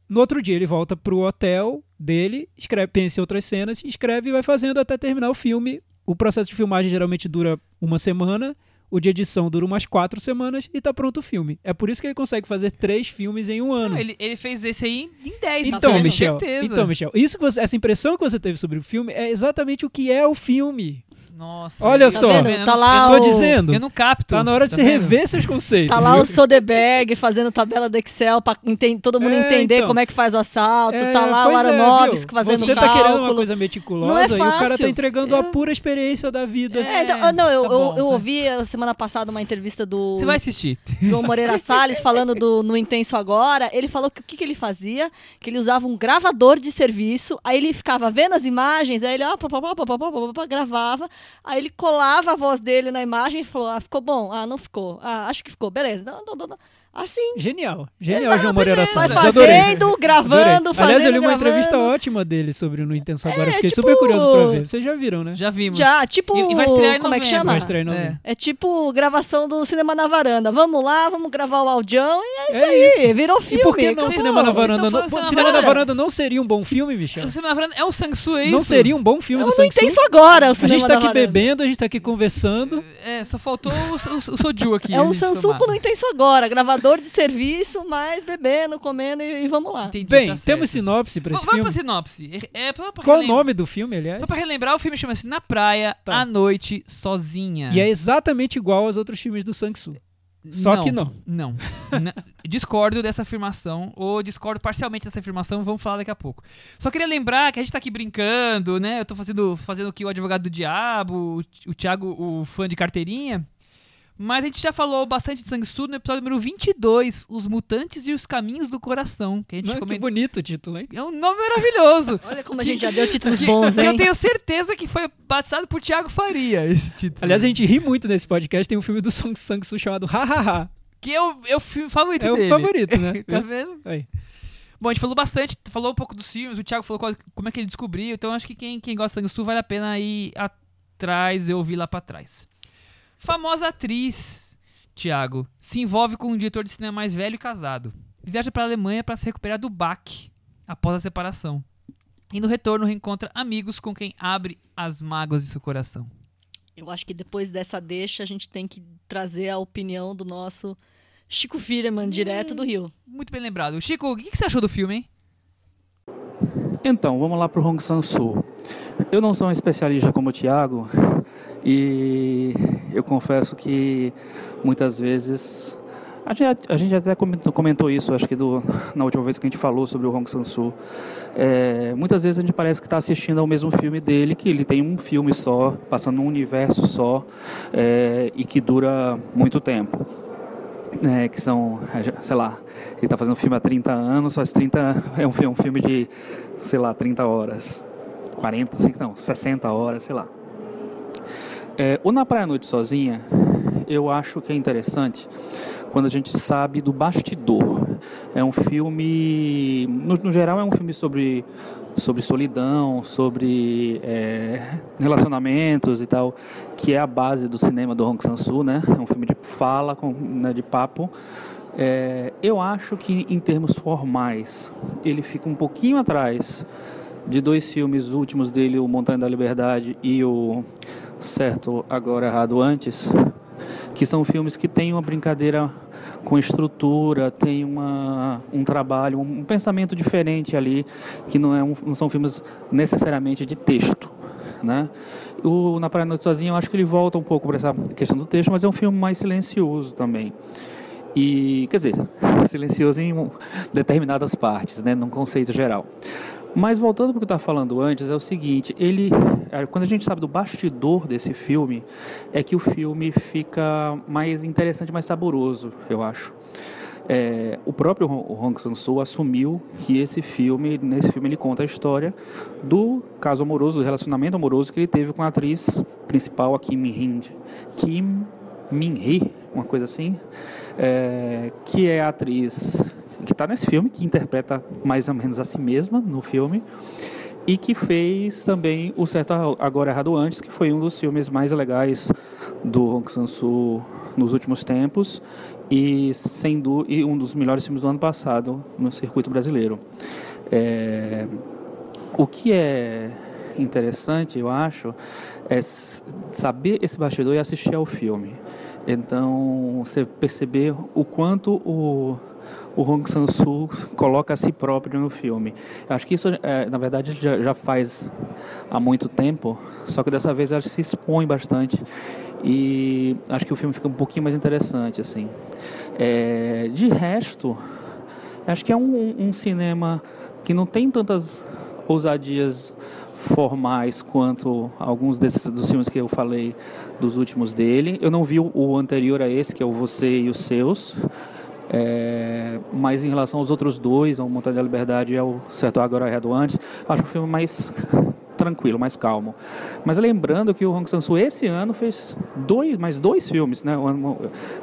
No outro dia ele volta pro hotel dele, escreve, pensa em outras cenas, escreve e vai fazendo até terminar o filme. O processo de filmagem geralmente dura uma semana, o de edição dura umas quatro semanas e tá pronto o filme. É por isso que ele consegue fazer três filmes em um ano. Não, ele, ele, fez esse aí em dez, então, tá Michel, certeza. Então, Michel, isso você, essa impressão que você teve sobre o filme é exatamente o que é o filme. Nossa. Olha tá só. Vendo? Tá lá eu tô o... dizendo. Eu não capto. Tá na hora de tá você vendo? rever seus conceitos. Tá lá o Soderbergh fazendo tabela do Excel pra todo mundo é, entender então. como é que faz o assalto. É, tá lá o é, Aronofsky é, fazendo Você tá querendo uma coisa meticulosa é e o cara tá entregando a pura experiência da vida. É, então, ah, não, eu, tá eu, eu, ouvi semana passada uma entrevista do... Você vai assistir. João Moreira Salles falando do No Intenso Agora. Ele falou que o que, que ele fazia? Que ele usava um gravador de serviço, aí ele ficava vendo as imagens, aí ele ó, pá, pá, pá, gravava, aí ele colava a voz dele na imagem e falou: ah, ficou bom? Ah, não ficou. Ah, acho que ficou. Beleza. Não, não, não, Assim. Genial. Genial, João Moreira Salles. Vai fazendo, gravando, fazendo. Aliás, eu li uma gravando. entrevista ótima dele sobre o No Intenso Agora. É, Fiquei tipo... super curioso pra ver. Vocês já viram, né? Já vimos. Já, tipo. E, e vai estrear em Como é que chama? Vai estrear em é. é tipo gravação do Cinema na Varanda. Vamos lá, vamos gravar o audião e é isso é aí. Isso. Virou filme. E por que não Cinema na Varanda? Não, cinema, cinema na Varanda não seria um bom filme, Michel? O Cinema na Varanda é o Sangsu, é isso? Não seria um bom filme eu do Sangsu? Não Intenso Agora, o Cinema A gente tá aqui bebendo, a gente tá aqui conversando. É, só faltou o, o, o Soju aqui. É um Sansuco no Intenso Agora. Gravador de serviço, mas bebendo, comendo e, e vamos lá. Entendi, Bem, tá temos sinopse pra esse v filme? Vamos pra sinopse. É, pra, pra Qual o nome do filme, aliás? Só pra relembrar, o filme chama-se Na Praia, tá. à Noite, Sozinha. E é exatamente igual aos outros filmes do Sang-Soo. Só não, que não. Não. discordo dessa afirmação, ou discordo parcialmente dessa afirmação, vamos falar daqui a pouco. Só queria lembrar que a gente tá aqui brincando, né? Eu tô fazendo, fazendo aqui o advogado do diabo, o, o Thiago, o fã de carteirinha. Mas a gente já falou bastante de Sanguessudo no episódio número 22, Os Mutantes e os Caminhos do Coração. Que, a gente Não, comenta... que bonito o título, hein? É um nome maravilhoso. Olha como a gente já deu títulos bons, hein? Eu tenho certeza que foi passado por Thiago Faria, esse título. Aliás, a gente ri muito nesse podcast. Tem um filme do Song Sang-soo chamado Ha Ha Ha. Que é o, é o filme favorito é dele. É o favorito, né? tá vendo? Aí. Bom, a gente falou bastante, falou um pouco dos filmes, o Thiago falou qual, como é que ele descobriu, então acho que quem, quem gosta de Sangue vale a pena ir atrás, eu ouvir lá pra trás. Famosa atriz Tiago, se envolve com um diretor de cinema mais velho e casado. Viaja para a Alemanha para se recuperar do baque após a separação. E no retorno reencontra amigos com quem abre as mágoas de seu coração. Eu acho que depois dessa deixa a gente tem que trazer a opinião do nosso Chico Firman, direto do Rio. Muito bem lembrado. Chico, o que você achou do filme, hein? Então, vamos lá para o Hong Sang-soo. Eu não sou um especialista como o Thiago e eu confesso que muitas vezes a gente, até comentou isso, acho que do, na última vez que a gente falou sobre o Hong Sang-soo. É, muitas vezes a gente parece que está assistindo ao mesmo filme dele, que ele tem um filme só, passando um universo só é, e que dura muito tempo. É, que são, sei lá, ele está fazendo filme há 30 anos, só 30 é um um filme de, sei lá, 30 horas, 40, não, 60 horas, sei lá. É, o Na Praia à Noite Sozinha, eu acho que é interessante quando a gente sabe do bastidor. É um filme, no, no geral, é um filme sobre, sobre solidão, sobre é, relacionamentos e tal, que é a base do cinema do Hong Sang-soo, né? É um filme de fala, com, né, de papo. É, eu acho que, em termos formais, ele fica um pouquinho atrás de dois filmes últimos dele, o Montanha da Liberdade e o Certo Agora Errado Antes, que são filmes que têm uma brincadeira com estrutura, tem uma, um trabalho, um pensamento diferente ali, que não, é um, não são filmes necessariamente de texto. Né? O Na Praia Noite Sozinho, eu acho que ele volta um pouco para essa questão do texto, mas é um filme mais silencioso também. E, quer dizer, silencioso em determinadas partes, né, num conceito geral. Mas voltando para o que eu estava falando antes, é o seguinte, ele, é, quando a gente sabe do bastidor desse filme, é que o filme fica mais interessante, mais saboroso, eu acho. É, o próprio Hong Sang-soo assumiu que esse filme, nesse filme ele conta a história do caso amoroso, do relacionamento amoroso que ele teve com a atriz principal, a Kim Min-hee, Kim Min-hee, uma coisa assim, é, que é a atriz que está nesse filme, que interpreta mais ou menos a si mesma no filme, e que fez também o Certo Agora Errado Antes, que foi um dos filmes mais legais do Hong Sang-soo nos últimos tempos e sendo e um dos melhores filmes do ano passado no circuito brasileiro. É, o que é interessante, eu acho, é saber esse bastidor e assistir ao filme. Então, você perceber o quanto o o Hong Sang-soo coloca a si próprio no filme. Acho que isso, é, na verdade, já, já, faz há muito tempo, só que dessa vez ele se expõe bastante e acho que o filme fica um pouquinho mais interessante, assim. É, de resto, acho que é um, um cinema que não tem tantas ousadias formais quanto alguns desses dos filmes que eu falei dos últimos dele. Eu não vi o anterior a esse, que é o Você e os Seus. É, mas em relação aos outros dois, ao Montanha da Liberdade e ao Certo Agora Errado Antes, acho o filme mais tranquilo, mais calmo. Mas lembrando que o Hong Sang-soo esse ano fez dois, mais dois filmes, né?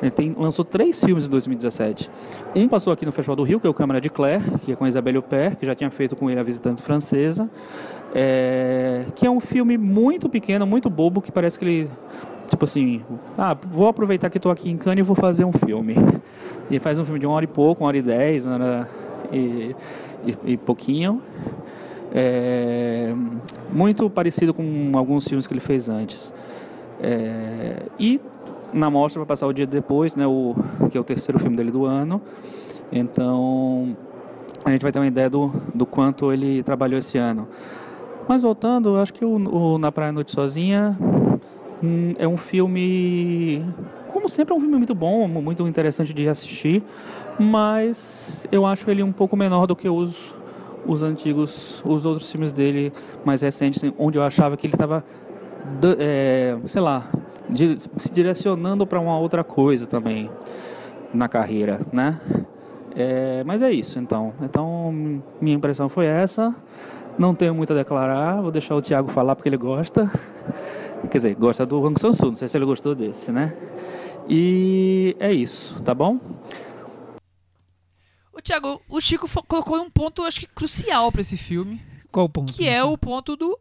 Ele tem, lançou três filmes em 2017. Um passou aqui no Festival do Rio, que é o Câmara de Claire, que é com Isabelle Huppert, que já tinha feito com ele a Visitante Francesa, é, que é um filme muito pequeno, muito bobo, que parece que ele tipo assim, ah, vou aproveitar que estou aqui em Cannes e vou fazer um filme. E faz um filme de uma hora e pouco, uma hora e dez, uma hora e, e, e pouquinho. É, muito parecido com alguns filmes que ele fez antes. É, e na mostra vai passar o dia depois, né, o, que é o terceiro filme dele do ano. Então a gente vai ter uma ideia do, do quanto ele trabalhou esse ano. Mas voltando, acho que o, o Na Praia Noite Sozinha hum, é um filme, como sempre, é um filme muito bom, muito interessante de assistir, mas eu acho ele um pouco menor do que os os antigos, os outros filmes dele mais recentes, onde eu achava que ele estava, é, sei lá, de, se direcionando para uma outra coisa também na carreira, né? É, mas é isso, então. Então, minha impressão foi essa. Não tenho muito a declarar, vou deixar o Thiago falar porque ele gosta. Quer dizer, gosta do Hong Sansu, não sei se ele gostou desse, né? E é isso, tá bom? O Thiago, o Chico colocou um ponto, acho que crucial para esse filme. Qual ponto? Que é o ponto do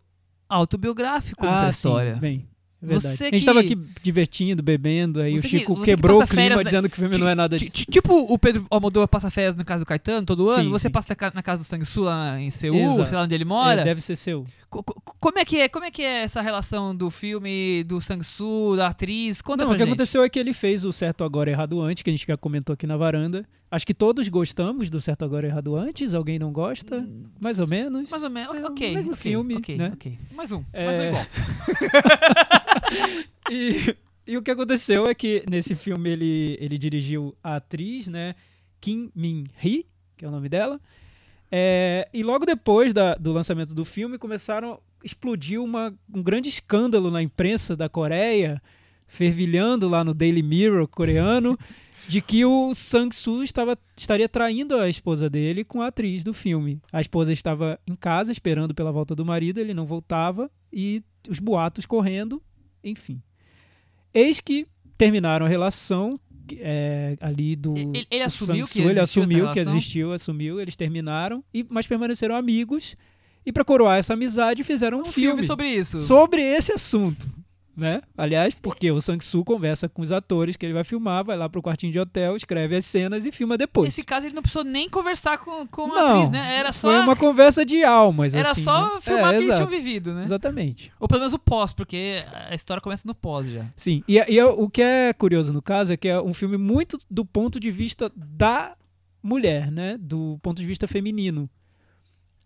autobiográfico ah, dessa história. Sim, bem. Verdade. Você a gente estava aqui divertindo, bebendo, aí você o Chico que, quebrou que o clima férias, dizendo que o filme não é nada disso. Tipo o Pedro Almodóvar passa férias na casa do Caetano todo ano, sim, você sim. passa na casa do Sangue Sul lá em Seul, Exato. sei lá onde ele mora. É, deve ser Seul. Como é, que é, como é que é essa relação do filme, do Sang-soo, da atriz? Conta Não, o que gente. aconteceu é que ele fez o Certo Agora Errado Antes, que a gente já comentou aqui na varanda. Acho que todos gostamos do Certo Agora Errado Antes. Alguém não gosta? Mais ou menos. Mais ou menos, é, ok. Okay, filme, ok, né? ok. Mais um, é... mais um igual. e, e o que aconteceu é que nesse filme ele, ele dirigiu a atriz, né? Kim Min-hee, que é o nome dela. É, e logo depois da, do lançamento do filme, começaram. explodiu uma, um grande escândalo na imprensa da Coreia, fervilhando lá no Daily Mirror coreano, de que o Sang-soo estava, estaria traindo a esposa dele com a atriz do filme. A esposa estava em casa esperando pela volta do marido, ele não voltava e os boatos correndo, enfim. Eis que terminaram a relação é, ali do. Ele, ele assumiu que ele assumiu que existiu, assumiu, eles terminaram, e, mas permaneceram amigos. E para coroar essa amizade, fizeram um, um filme, filme sobre isso. Sobre esse assunto. Né? Aliás, porque o Sang-soo conversa com os atores que ele vai filmar, vai lá pro quartinho de hotel, escreve as cenas e filma depois. Nesse caso, ele não precisou nem conversar com, com a atriz, né? Era só... Foi uma conversa de almas, Era assim, só né? filmar é, o que eles tinham vivido, né? Exatamente. Ou pelo menos o pós, porque a história começa no pós já. Sim, e, e o que é curioso no caso é que é um filme muito do ponto de vista da mulher, né? Do ponto de vista feminino.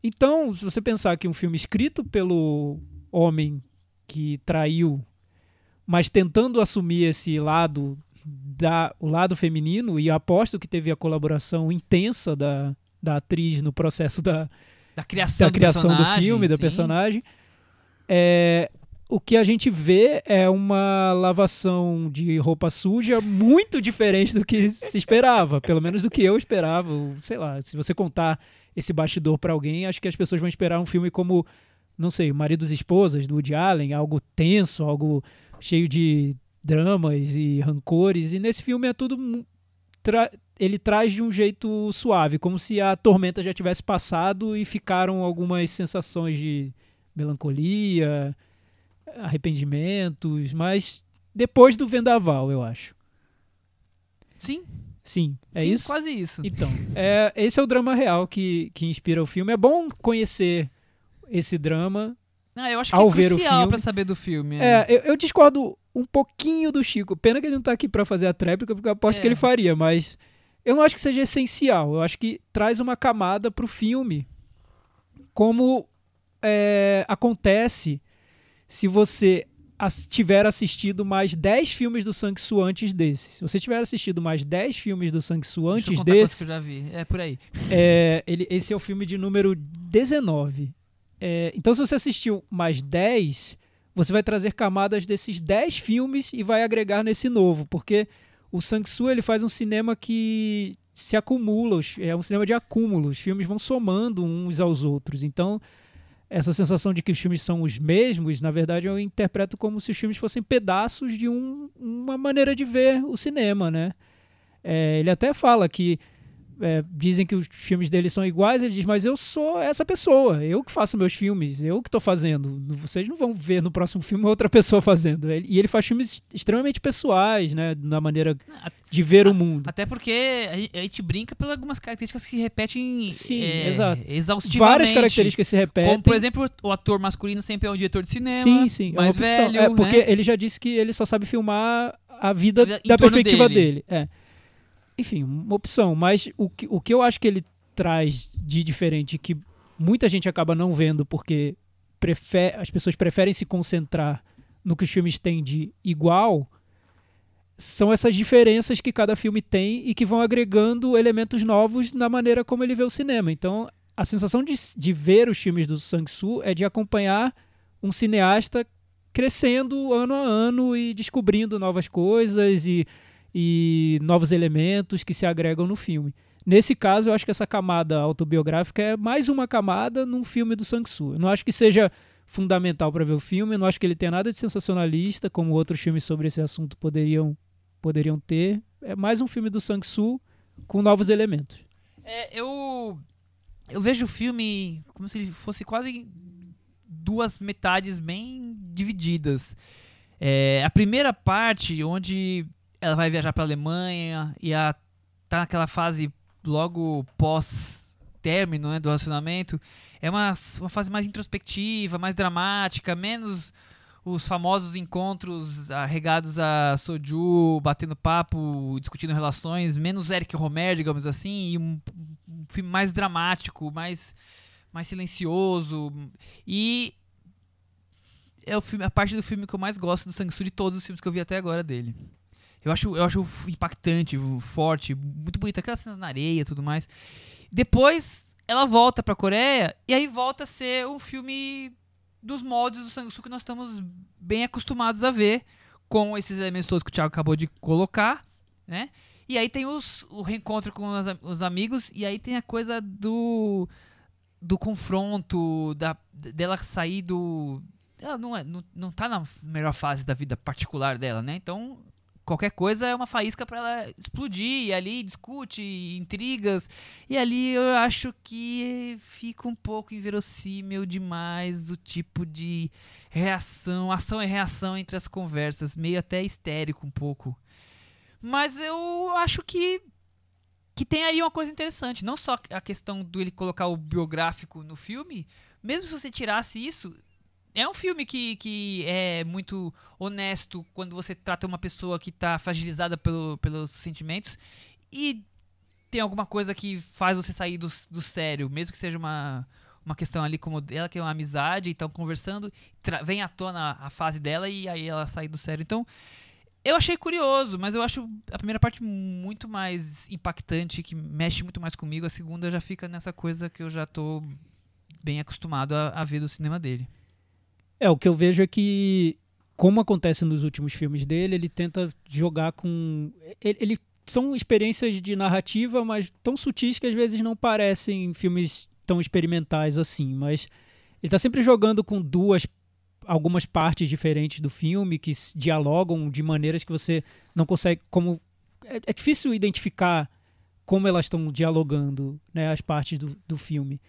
Então, se você pensar que um filme escrito pelo homem que traiu, mas tentando assumir esse lado da o lado feminino e aposto que teve a colaboração intensa da, da atriz no processo da, da criação, da do, criação do filme, sim. da personagem. É, o que a gente vê é uma lavação de roupa suja muito diferente do que se esperava, pelo menos do que eu esperava. Sei lá, se você contar esse bastidor para alguém, acho que as pessoas vão esperar um filme como, não sei, Maridos e Esposas, do Woody Allen, algo tenso, algo cheio de dramas e rancores. E nesse filme é tudo. Tra ele traz de um jeito suave, como se a tormenta já tivesse passado e ficaram algumas sensações de melancolia, arrependimentos, mas depois do vendaval, eu acho. Sim. Sim, é Sim, isso? quase isso. Então, é, esse é o drama real que, que inspira o filme. É bom conhecer esse drama. Ah, eu acho que ao é ver crucial o filme. pra saber do filme. É, eu, eu, discordo um pouquinho do Chico. Pena que ele não tá aqui para fazer a tréplica, porque eu aposto É. que ele faria, mas eu não acho que seja essencial. Eu acho que traz uma camada pro filme. Como é, acontece se você as, tiver assistido mais 10 filmes do Sang-Soo antes desse. Se você tiver assistido mais 10 filmes do Deixa eu antes desse, que eu já vi. É por aí. é, ele, esse é o filme de número 19. É, então, se você assistiu mais 10, você vai trazer camadas desses 10 filmes e vai agregar nesse novo, porque o Sang-Soo ele faz um cinema que se acumula, é um cinema de acúmulo, os filmes vão somando uns aos outros. Então, essa sensação de que os filmes são os mesmos, na verdade, eu interpreto como se os filmes fossem pedaços de um- uma maneira de ver o cinema, né? É, ele até fala que é, dizem que os filmes dele são iguais, ele diz, mas eu sou essa pessoa, eu que faço meus filmes, eu que estou fazendo. Vocês não vão ver no próximo filme outra pessoa fazendo. E ele faz filmes extremamente pessoais, né? Na maneira A- de ver o mundo. Até porque a gente, a brinca por algumas características que se repetem Sim, é, exato. exaustivamente. Várias características se repetem. Como, por exemplo, o ator masculino sempre é um diretor de cinema. Sim, sim. é mais opção. velho, É, porque né? ele já disse que ele só sabe filmar a vida A em da perspectiva dele. dele. É. Enfim, uma opção. Mas o que, o que eu acho que ele traz de diferente, que muita gente acaba não vendo, porque prefe- as pessoas preferem se concentrar no que os filmes têm de igual, são essas diferenças que cada filme tem e que vão agregando elementos novos na maneira como ele vê o cinema. Então, a sensação de, de ver os filmes do Sang-Soo é de acompanhar um cineasta crescendo ano a ano e descobrindo novas coisas e, e novos elementos que se agregam no filme. Nesse caso, eu acho que essa camada autobiográfica é mais uma camada num filme do Sang-Soo. Eu não acho que seja fundamental para ver o filme, eu não acho que ele tenha nada de sensacionalista, como outros filmes sobre esse assunto poderiam, poderiam ter. É mais um filme do Sang-Soo com novos elementos. É, eu, eu vejo o filme como se ele fosse quase duas metades bem divididas. É, a primeira parte, onde ela vai viajar para Alemanha e a, tá naquela fase logo pós-término né, do relacionamento, é uma, uma fase mais introspectiva, mais dramática, menos os famosos encontros arregados a Soju, batendo papo, discutindo relações, menos Eric Romer, digamos assim, e um, um filme mais dramático, mais, mais silencioso. E é o filme, a parte do filme que eu mais gosto do Sang-Soo de todos os filmes que eu vi até agora dele. Eu acho, eu acho impactante, forte, muito bonito, aquelas cenas na areia e tudo mais. Depois ela volta pra Coreia e aí volta a ser um filme dos moldes do Sang-Soo que nós estamos bem acostumados a ver, com esses elementos todos que o Thiago acabou de colocar, né? E aí tem os, o reencontro com os, os amigos, e aí tem a coisa do do confronto, da, dela sair do... Ela não, é, não, não tá na melhor fase da vida particular dela, né? Então qualquer coisa é uma faísca para ela explodir, e ali discute intrigas, e ali eu acho que fica um pouco inverossímil demais o tipo de reação, ação e reação entre as conversas, meio até histérico um pouco. Mas eu acho que que tem aí uma coisa interessante, não só a questão do ele colocar o biográfico no filme, mesmo se você tirasse isso, é um filme que, que é muito honesto quando você trata uma pessoa que está fragilizada pelo, pelos sentimentos e tem alguma coisa que faz você sair do, do sério, mesmo que seja uma, uma questão ali como ela que é uma amizade, então conversando, vem à tona a fase dela e aí ela sai do sério. Então, eu achei curioso, mas eu acho a primeira parte muito mais impactante, que mexe muito mais comigo. A segunda já fica nessa coisa que eu já tô bem acostumado a, a ver do cinema dele. É, o que eu vejo é que, como acontece nos últimos filmes dele, ele tenta jogar com. Ele, ele são experiências de narrativa, mas tão sutis que às vezes não parecem filmes tão experimentais assim. Mas ele está sempre jogando com duas algumas partes diferentes do filme que dialogam de maneiras que você não consegue como é, é difícil identificar como elas estão dialogando né as partes do, do filme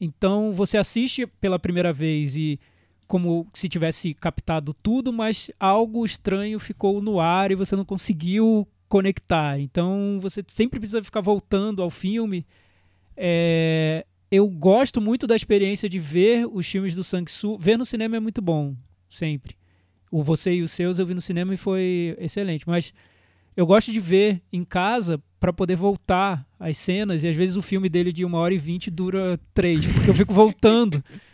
então você assiste pela primeira vez e como se tivesse captado tudo, mas algo estranho ficou no ar e você não conseguiu conectar. Então você sempre precisa ficar voltando ao filme. É, eu gosto muito da experiência de ver os filmes do Sang-Soo. Ver no cinema é muito bom, sempre. O Você e os Seus eu vi no cinema e foi excelente. Mas eu gosto de ver em casa para poder voltar às cenas. E às vezes o filme dele de uma hora e vinte dura três, porque eu fico voltando.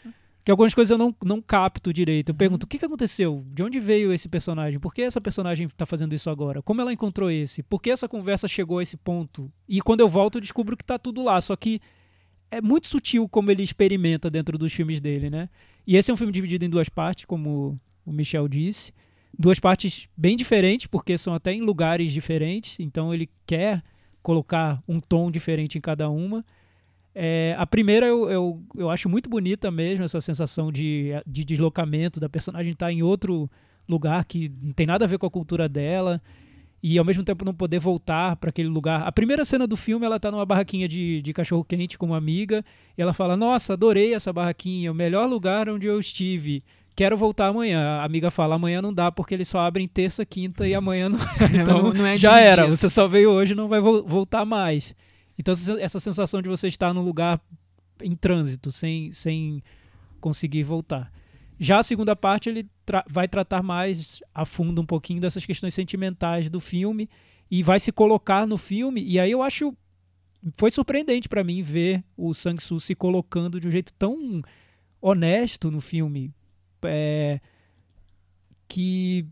que algumas coisas eu não, não capto direito. Eu pergunto, o que, que aconteceu? De onde veio esse personagem? Por que essa personagem está fazendo isso agora? Como ela encontrou esse? Por que essa conversa chegou a esse ponto? E quando eu volto, eu descubro que está tudo lá. Só que é muito sutil como ele experimenta dentro dos filmes dele, né? E esse é um filme dividido em duas partes, como o Michel disse. Duas partes bem diferentes, porque são até em lugares diferentes. Então ele quer colocar um tom diferente em cada uma. É, a primeira eu, eu, eu acho muito bonita mesmo, essa sensação de, de deslocamento da personagem estar tá em outro lugar que não tem nada a ver com a cultura dela e ao mesmo tempo não poder voltar para aquele lugar. A primeira cena do filme ela tá numa barraquinha de, de cachorro quente com uma amiga e ela fala: Nossa, adorei essa barraquinha, o melhor lugar onde eu estive. Quero voltar amanhã. A amiga fala: amanhã não dá porque eles só abrem terça, quinta e amanhã não. então não, não é já era. Você só veio hoje, não vai vo voltar mais. Então, essa sensação de você estar num lugar em trânsito, sem, sem conseguir voltar. Já a segunda parte, ele tra vai tratar mais a fundo um pouquinho dessas questões sentimentais do filme e vai se colocar no filme. E aí eu acho. Foi surpreendente para mim ver o Sang-Soo se colocando de um jeito tão honesto no filme. É, que.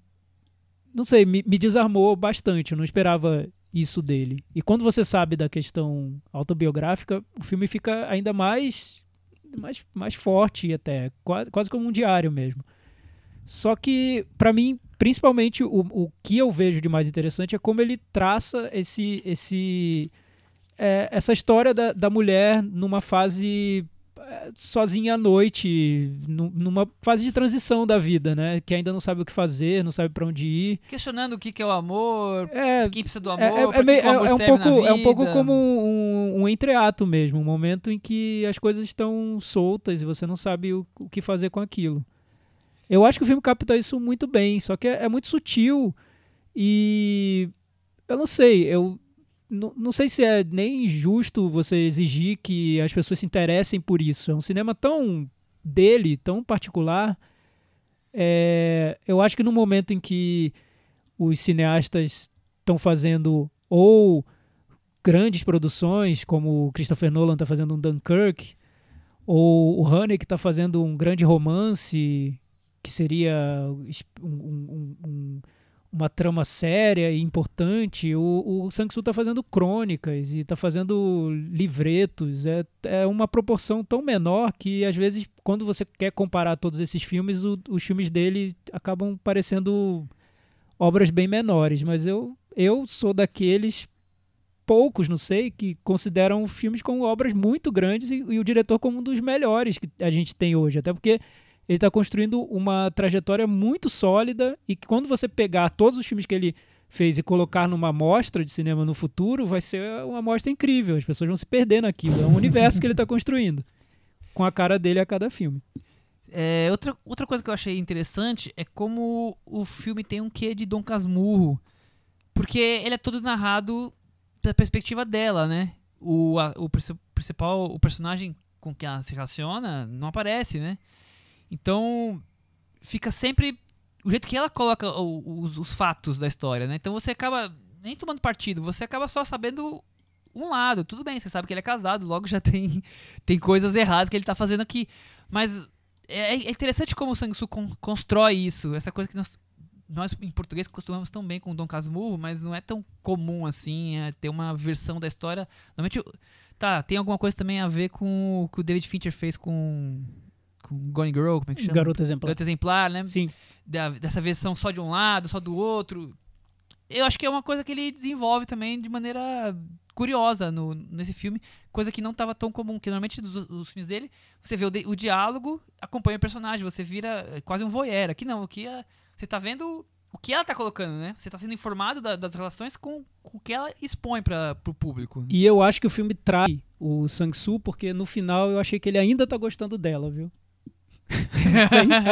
Não sei, me, me desarmou bastante. Eu não esperava isso dele. E quando você sabe da questão autobiográfica, o filme fica ainda mais mais, mais forte até, quase, quase como um diário mesmo. Só que, para mim, principalmente, o, o que eu vejo de mais interessante é como ele traça esse, esse, é, essa história da, da mulher numa fase sozinha à noite, numa fase de transição da vida, né? Que ainda não sabe o que fazer, não sabe para onde ir. Questionando o que, que é o amor, é, quem precisa do é, amor, é, é, meio, é, é um pouco, é um pouco como um, um, entreato mesmo, um momento em que as coisas estão soltas e você não sabe o, o que fazer com aquilo. Eu acho que o filme capta isso muito bem, só que é, é muito sutil e eu não sei, eu não, sei se é nem justo você exigir que as pessoas se interessem por isso. É um cinema tão dele, tão particular. É, eu acho que no momento em que os cineastas estão fazendo ou grandes produções, como o Christopher Nolan está fazendo um Dunkirk, ou o Haneke está fazendo um grande romance, que seria um, um, um uma trama séria e importante. O, o Sang-Soo está fazendo crônicas e está fazendo livretos. É, é uma proporção tão menor que, às vezes, quando você quer comparar todos esses filmes, o, os filmes dele acabam parecendo obras bem menores. Mas eu, eu sou daqueles poucos, não sei, que consideram filmes como obras muito grandes e, e o diretor como um dos melhores que a gente tem hoje. Até porque ele está construindo uma trajetória muito sólida e que quando você pegar todos os filmes que ele fez e colocar numa mostra de cinema no futuro, vai ser uma mostra incrível. As pessoas vão se perder naquilo. É um universo que ele está construindo. Com a cara dele a cada filme. É, outra, outra coisa que eu achei interessante é como o filme tem um quê de Dom Casmurro. Porque ele é todo narrado da perspectiva dela, né? O, a, o principal, o personagem com que ela se relaciona não aparece, né? Então, fica sempre o jeito que ela coloca os, os, fatos da história, né? Então você acaba nem tomando partido, você acaba só sabendo um lado. Tudo bem, você sabe que ele é casado, logo já tem, tem coisas erradas que ele tá fazendo aqui. Mas é, é interessante como o Sang-Soo con constrói isso, essa coisa que nós, nós em português costumamos tão bem com o Dom Casmurro, mas não é tão comum assim é, ter uma versão da história. Normalmente, tá, tem alguma coisa também a ver com o que o David Fincher fez com com Gone Girl, como é que chama? Garoto Exemplar. Garoto Exemplar, né? Sim. Da, dessa versão só de um lado, só do outro. Eu acho que é uma coisa que ele desenvolve também de maneira curiosa no, nesse filme, coisa que não estava tão comum, que normalmente nos filmes dele, você vê o, o, diálogo, acompanha o personagem, você vira é, quase um voyeur. Aqui não, aqui é, você está vendo o que ela está colocando, né? Você está sendo informado da, das relações com, com, o que ela expõe para o público. E eu acho que o filme trai o Sang-Soo, porque no final eu achei que ele ainda está gostando dela, viu?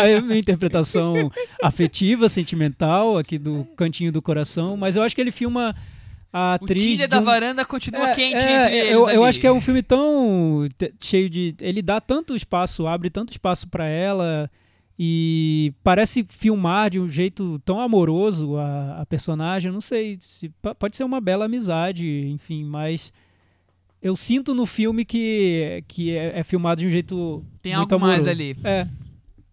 Aí a minha interpretação afetiva, sentimental, aqui do cantinho do coração, mas eu acho que ele filma a atriz. O Tilha da um... varanda continua é, quente é, entre eles. Eu, eu, acho que é um filme tão cheio de. Ele dá tanto espaço, abre tanto espaço para ela e parece filmar de um jeito tão amoroso a, a personagem. Eu não sei se pode ser uma bela amizade, enfim, mas eu sinto no filme que, que é, é filmado de um jeito Tem muito algo amoroso. mais ali. É.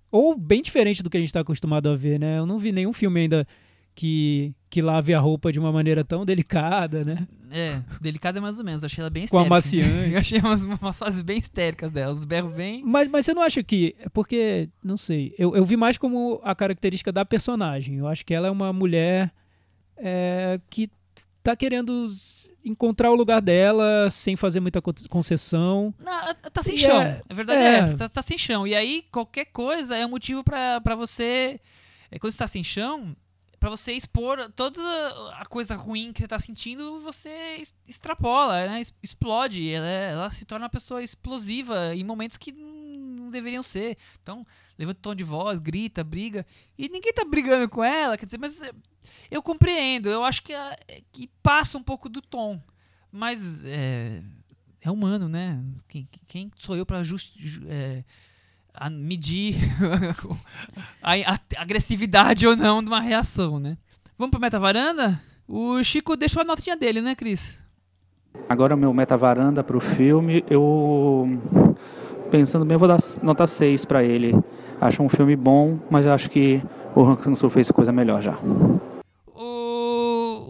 Ou bem diferente do que a gente está acostumado a ver, né? Eu não vi nenhum filme ainda que, que lave a roupa de uma maneira tão delicada, né? É, delicada mais ou menos. Achei ela bem histérica. Com amaciante. achei umas, umas fases bem histéricas dela, os berros bem... Mas, mas você não acha que... É porque, não sei, eu, eu vi mais como a característica da personagem. Eu acho que ela é uma mulher é, que tá querendo encontrar o lugar dela sem fazer muita concessão. Não, tá sem chão. É, a verdade é, é essa, tá, tá, sem chão. E aí, qualquer coisa é um motivo para você. É, quando você tá sem chão, para você expor toda a coisa ruim que você tá sentindo, você extrapola, né? Explode. Ela, ela se torna uma pessoa explosiva em momentos que deveriam ser. Então, levanta o tom de voz, grita, briga. E ninguém tá brigando com ela, quer dizer, mas eu compreendo, eu acho que, é, que passa um pouco do tom. Mas é, é humano, né? Quem, quem sou eu para é, medir a, a, agressividade ou não de uma reação, né? Vamos para meta varanda? O Chico deixou a notinha dele, né, Cris? Agora o meu meta varanda para o filme, eu pensando bem, eu vou dar nota 6 para ele. Acho um filme bom, mas acho que o Han Sang-soo fez coisa melhor já.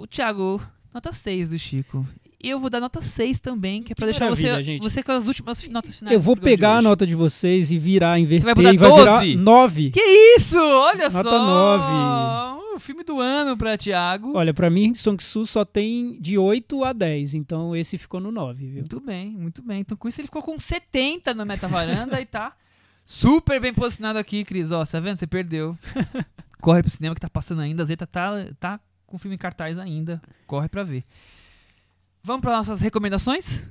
Thiago, nota 6 do Chico. E eu vou dar nota 6 também, que é pra que deixar você, gente. você com as últimas notas finais. Eu vou pegar a nota de vocês e virar, inverter, vai e vai 12? virar 9. Que isso? Olha nota só! Nota 9. O filme do ano pra Thiago. Olha, pra mim, Song Su só tem de 8 a 10, então esse ficou no 9, viu? Muito bem, muito bem. Então com isso ele ficou com 70 na meta varanda e tá super bem posicionado aqui, Cris. Ó, tá vendo? Você perdeu. Corre pro cinema que tá passando ainda, a Zeta tá, tá com o filme em cartaz ainda. Corre para ver. Vamos para nossas recomendações?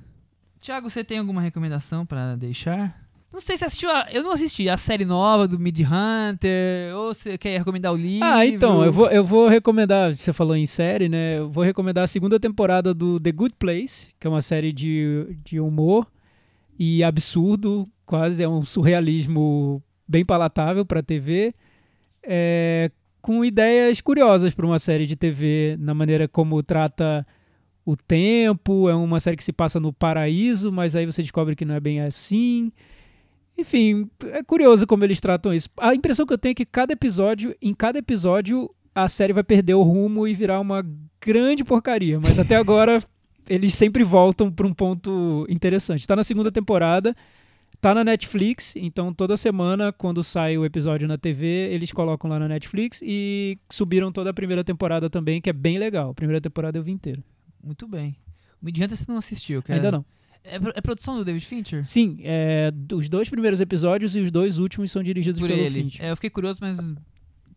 Tiago, você tem alguma recomendação para deixar? Não sei se assistiu. A, eu não assisti a série nova do Mid Hunter. Ou você quer recomendar o livro? Ah, então, eu vou, eu vou recomendar. Você falou em série, né? Eu vou recomendar a segunda temporada do The Good Place, que é uma série de, de humor e absurdo, quase. É um surrealismo bem palatável para TV. É, com ideias curiosas para uma série de TV, na maneira como trata o tempo. É uma série que se passa no paraíso, mas aí você descobre que não é bem assim. Enfim, é curioso como eles tratam isso. A impressão que eu tenho é que cada episódio, em cada episódio, a série vai perder o rumo e virar uma grande porcaria. Mas até agora eles sempre voltam para um ponto interessante. Está na segunda temporada. Tá na Netflix, então toda semana, quando sai o episódio na TV, eles colocam lá na Netflix e subiram toda a primeira temporada também, que é bem legal. A primeira temporada eu vi inteira. Muito bem. O Hunter você não assistiu, cara? Ainda não. É, é, produção do David Fincher? Sim, é, os dois primeiros episódios e os dois últimos são dirigidos por pelo ele. Fincher. É, eu fiquei curioso, mas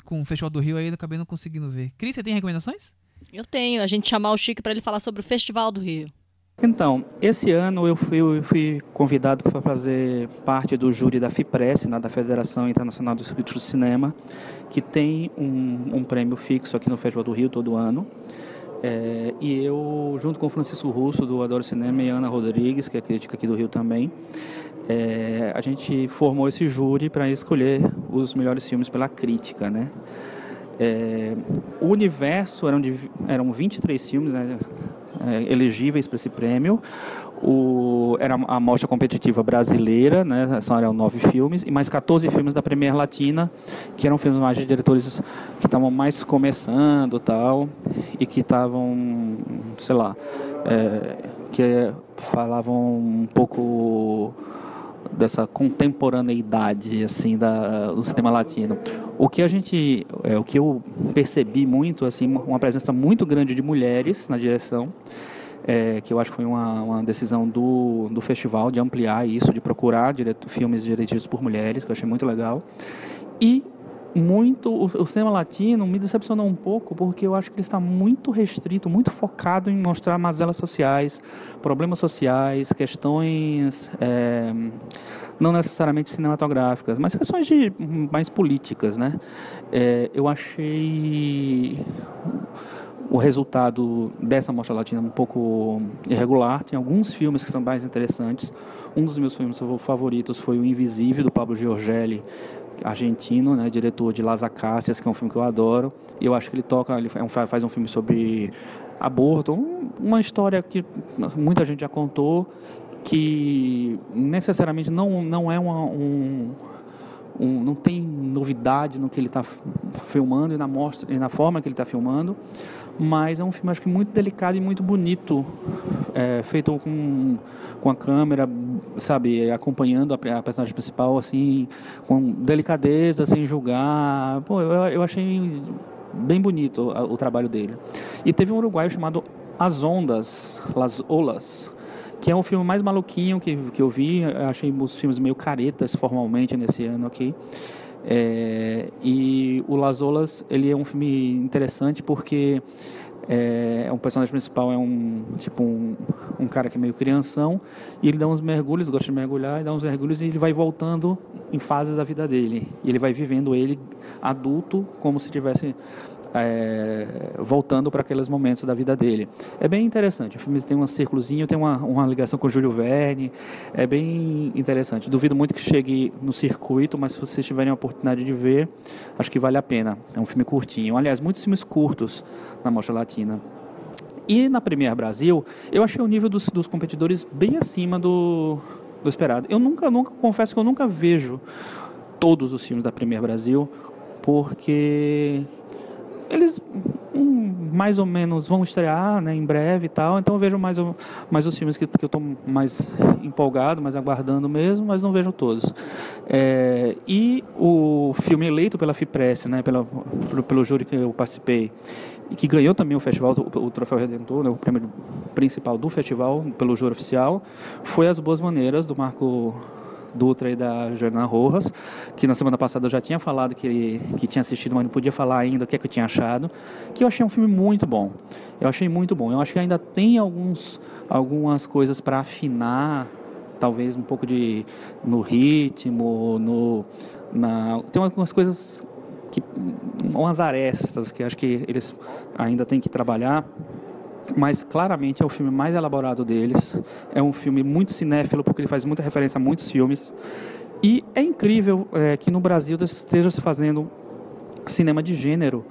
com o Festival do Rio aí acabei não conseguindo ver. Cris, você tem recomendações? Eu tenho, a gente chamar o Chico para ele falar sobre o Festival do Rio. Então, esse ano eu fui, eu fui convidado para fazer parte do júri da FIPRES, né, da Federação Internacional dos Críticos de Cinema, que tem um, um, prêmio fixo aqui no Festival do Rio todo ano. É, e eu, junto com o Francisco Russo, do Adoro Cinema, e Ana Rodrigues, que é crítica aqui do Rio também, é, a gente formou esse júri para escolher os melhores filmes pela crítica, né? É, o universo eram, de, eram 23 filmes, né? é, elegíveis para esse prêmio. O, era a mostra competitiva brasileira, né, são eram nove filmes, e mais 14 filmes da Premier Latina, que eram filmes mais de diretores que estavam mais começando tal, e que estavam, sei lá, é, que falavam um pouco dessa contemporaneidade assim da, do cinema latino. O que a gente, é, o que eu percebi muito assim, uma presença muito grande de mulheres na direção. É, que eu acho que foi uma, uma, decisão do, do festival de ampliar isso, de procurar direto, filmes dirigidos por mulheres, que eu achei muito legal. E muito o, o, cinema latino me decepcionou um pouco porque eu acho que ele está muito restrito, muito focado em mostrar mazelas sociais, problemas sociais, questões é, não necessariamente cinematográficas, mas questões de mais políticas, né? É, eu achei o resultado dessa mostra latina um pouco irregular. Tem alguns filmes que são mais interessantes. Um dos meus filmes favoritos foi O Invisível, do Pablo Giorgelli, argentino, né, diretor de Las Acacias, que é um filme que eu adoro. E eu acho que ele toca, ele faz um filme sobre aborto, uma história que muita gente já contou, que necessariamente não, não é uma, um, um, não tem novidade no que ele está filmando e na, mostra, e na forma que ele está filmando, mas é um filme acho que muito delicado e muito bonito, é, feito com, com a câmera, sabe, acompanhando a, a, personagem principal assim, com delicadeza, sem julgar. Pô, eu, eu achei bem bonito o, o trabalho dele. E teve um uruguaio chamado As Ondas, Las Olas, que é um filme mais maluquinho que, que eu vi. Achei os filmes meio caretas formalmente nesse ano aqui. É, e o Las Olas, ele é um filme interessante porque é, é, um personagem principal é um tipo um, um, cara que é meio crianção e ele dá uns mergulhos, gosta de mergulhar, e dá uns mergulhos e ele vai voltando em fases da vida dele. E ele vai vivendo ele adulto como se tivesse é, voltando para aqueles momentos da vida dele. É bem interessante. O filme tem um círculozinho, tem uma, uma ligação com Júlio Verne. É bem interessante. Duvido muito que chegue no circuito, mas se vocês tiverem a oportunidade de ver, acho que vale a pena. É um filme curtinho. Aliás, muitos filmes curtos na Mostra Latina. E na Premier Brasil, eu achei o nível dos, dos competidores bem acima do, do esperado. Eu nunca, nunca, confesso que eu nunca vejo todos os filmes da Premier Brasil, porque eles um, mais ou menos vão estrear né, em breve e tal, então eu vejo mais, mais os filmes que, que eu estou mais empolgado, mais aguardando mesmo, mas não vejo todos. É, e o filme eleito pela FIPRESS, né, pela, pelo, pelo júri que eu participei, e que ganhou também o festival, o, o Troféu Redentor, né, o prêmio principal do festival, pelo júri oficial, foi As Boas Maneiras, do Marco Dutra e da Jornal Rojas, que na semana passada eu já tinha falado que, que tinha assistido, mas não podia falar ainda o que, é que eu tinha achado, que eu achei um filme muito bom. Eu achei muito bom. Eu acho que ainda tem alguns, algumas coisas para afinar, talvez um pouco de no ritmo, no na, tem algumas coisas que umas arestas que acho que eles ainda têm que trabalhar mas claramente é o filme mais elaborado deles. É um filme muito cinéfilo, porque ele faz muita referência a muitos filmes. E é incrível é, que no Brasil esteja se fazendo cinema de gênero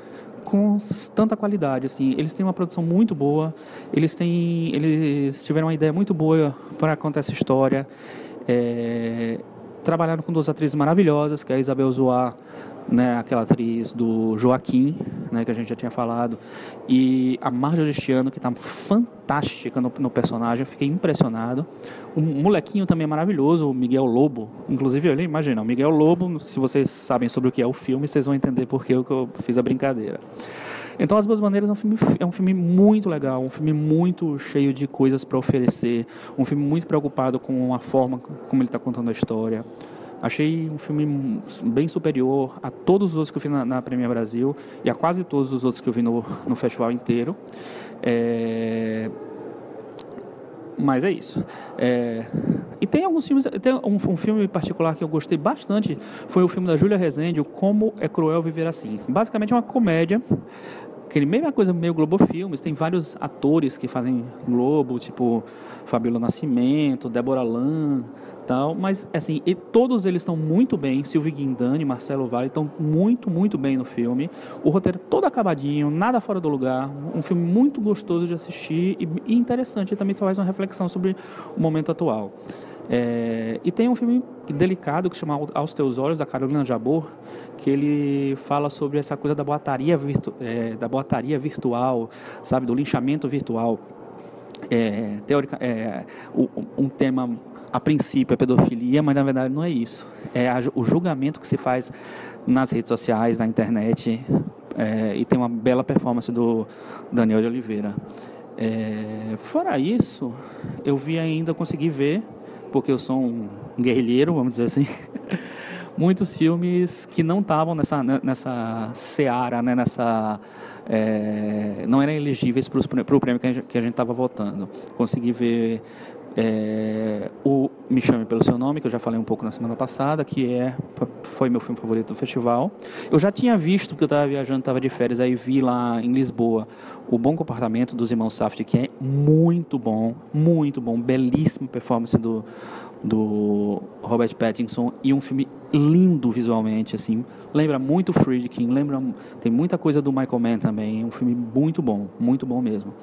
com tanta qualidade assim eles têm uma produção muito boa eles têm eles tiveram uma ideia muito boa para contar essa história é, trabalharam com duas atrizes maravilhosas que é a Isabel Zoá né, aquela atriz do Joaquim, né, que a gente já tinha falado, e a Marjorie Cristiano, que está fantástica no, no, personagem, eu fiquei impressionado. O molequinho também é maravilhoso, o Miguel Lobo, inclusive eu imagino, o Miguel Lobo, se vocês sabem sobre o que é o filme, vocês vão entender por que eu fiz a brincadeira. Então, As Boas Maneiras é um filme, é um filme muito legal, um filme muito cheio de coisas para oferecer, um filme muito preocupado com a forma como ele está contando a história Achei um filme bem superior a todos os outros que eu vi na, na Brasil e a quase todos os outros que eu vi no, no festival inteiro. É... Mas é isso. É... E tem alguns filmes, tem um, um, filme particular que eu gostei bastante, foi o filme da Júlia Rezende, o Como é Cruel Viver Assim. Basicamente é uma comédia, aquele mesma coisa meio Globo Filmes, tem vários atores que fazem Globo, tipo Fabíola Nascimento, Débora Lan, tal, mas assim, e todos eles estão muito bem, Silvio Guindani, Marcelo Vale estão muito, muito bem no filme. O roteiro todo acabadinho, nada fora do lugar, um filme muito gostoso de assistir e, e interessante, também faz uma reflexão sobre o momento atual. É, e tem um filme delicado que chama Aos Teus Olhos, da Carolina Jabor, que ele fala sobre essa coisa da boataria, virtu, é, da boataria virtual, sabe, do linchamento virtual. É, teórica, é, um tema a princípio é pedofilia, mas na verdade não é isso. É o julgamento que se faz nas redes sociais, na internet, é, e tem uma bela performance do Daniel de Oliveira. É, fora isso, eu vi ainda, consegui ver, porque eu sou um guerrilheiro, vamos dizer assim, muitos filmes que não estavam nessa, né, nessa seara, né, nessa, é, não eram elegíveis para o prêmio que a gente estava votando. Consegui ver é, o Me Chame Pelo Seu Nome, que eu já falei um pouco na semana passada, que é, foi meu filme favorito do festival. Eu já tinha visto, porque eu estava viajando, estava de férias, aí vi lá em Lisboa o Bom Comportamento dos Irmãos Saft, que é muito bom, muito bom, belíssima performance do, do Robert Pattinson e um filme lindo visualmente, assim, lembra muito Friedkin, lembra, tem muita coisa do Michael Mann também, um filme muito bom, muito bom mesmo.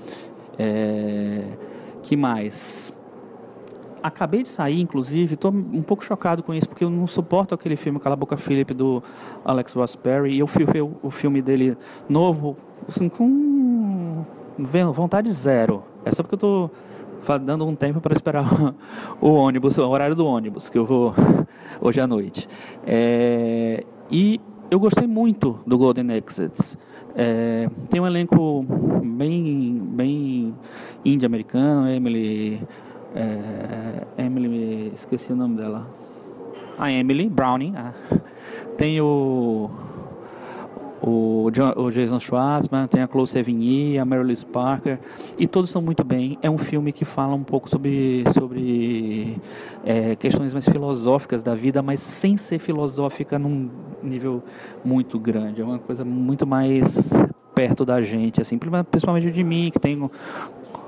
É, que mais? Acabei de sair, inclusive, estou um pouco chocado com isso, porque eu não suporto aquele filme Cala a Boca Philip do Alex Ross Perry, e eu fui ver o filme dele novo assim, com vontade zero. É só porque eu estou dando um tempo para esperar o ônibus, o horário do ônibus, que eu vou hoje à noite. É, e eu gostei muito do Golden Exits. É, tem um elenco bem, bem indie-americano, Emily é, Emily, esqueci o nome dela. A Emily Browning. Ah. Tem o, o, John, o, Jason Schwartzman, tem a Chloe Sevigny, a Meryl Parker, e todos são muito bem. É um filme que fala um pouco sobre, sobre é, questões mais filosóficas da vida, mas sem ser filosófica num nível muito grande. É uma coisa muito mais perto da gente, assim, principalmente de mim, que tenho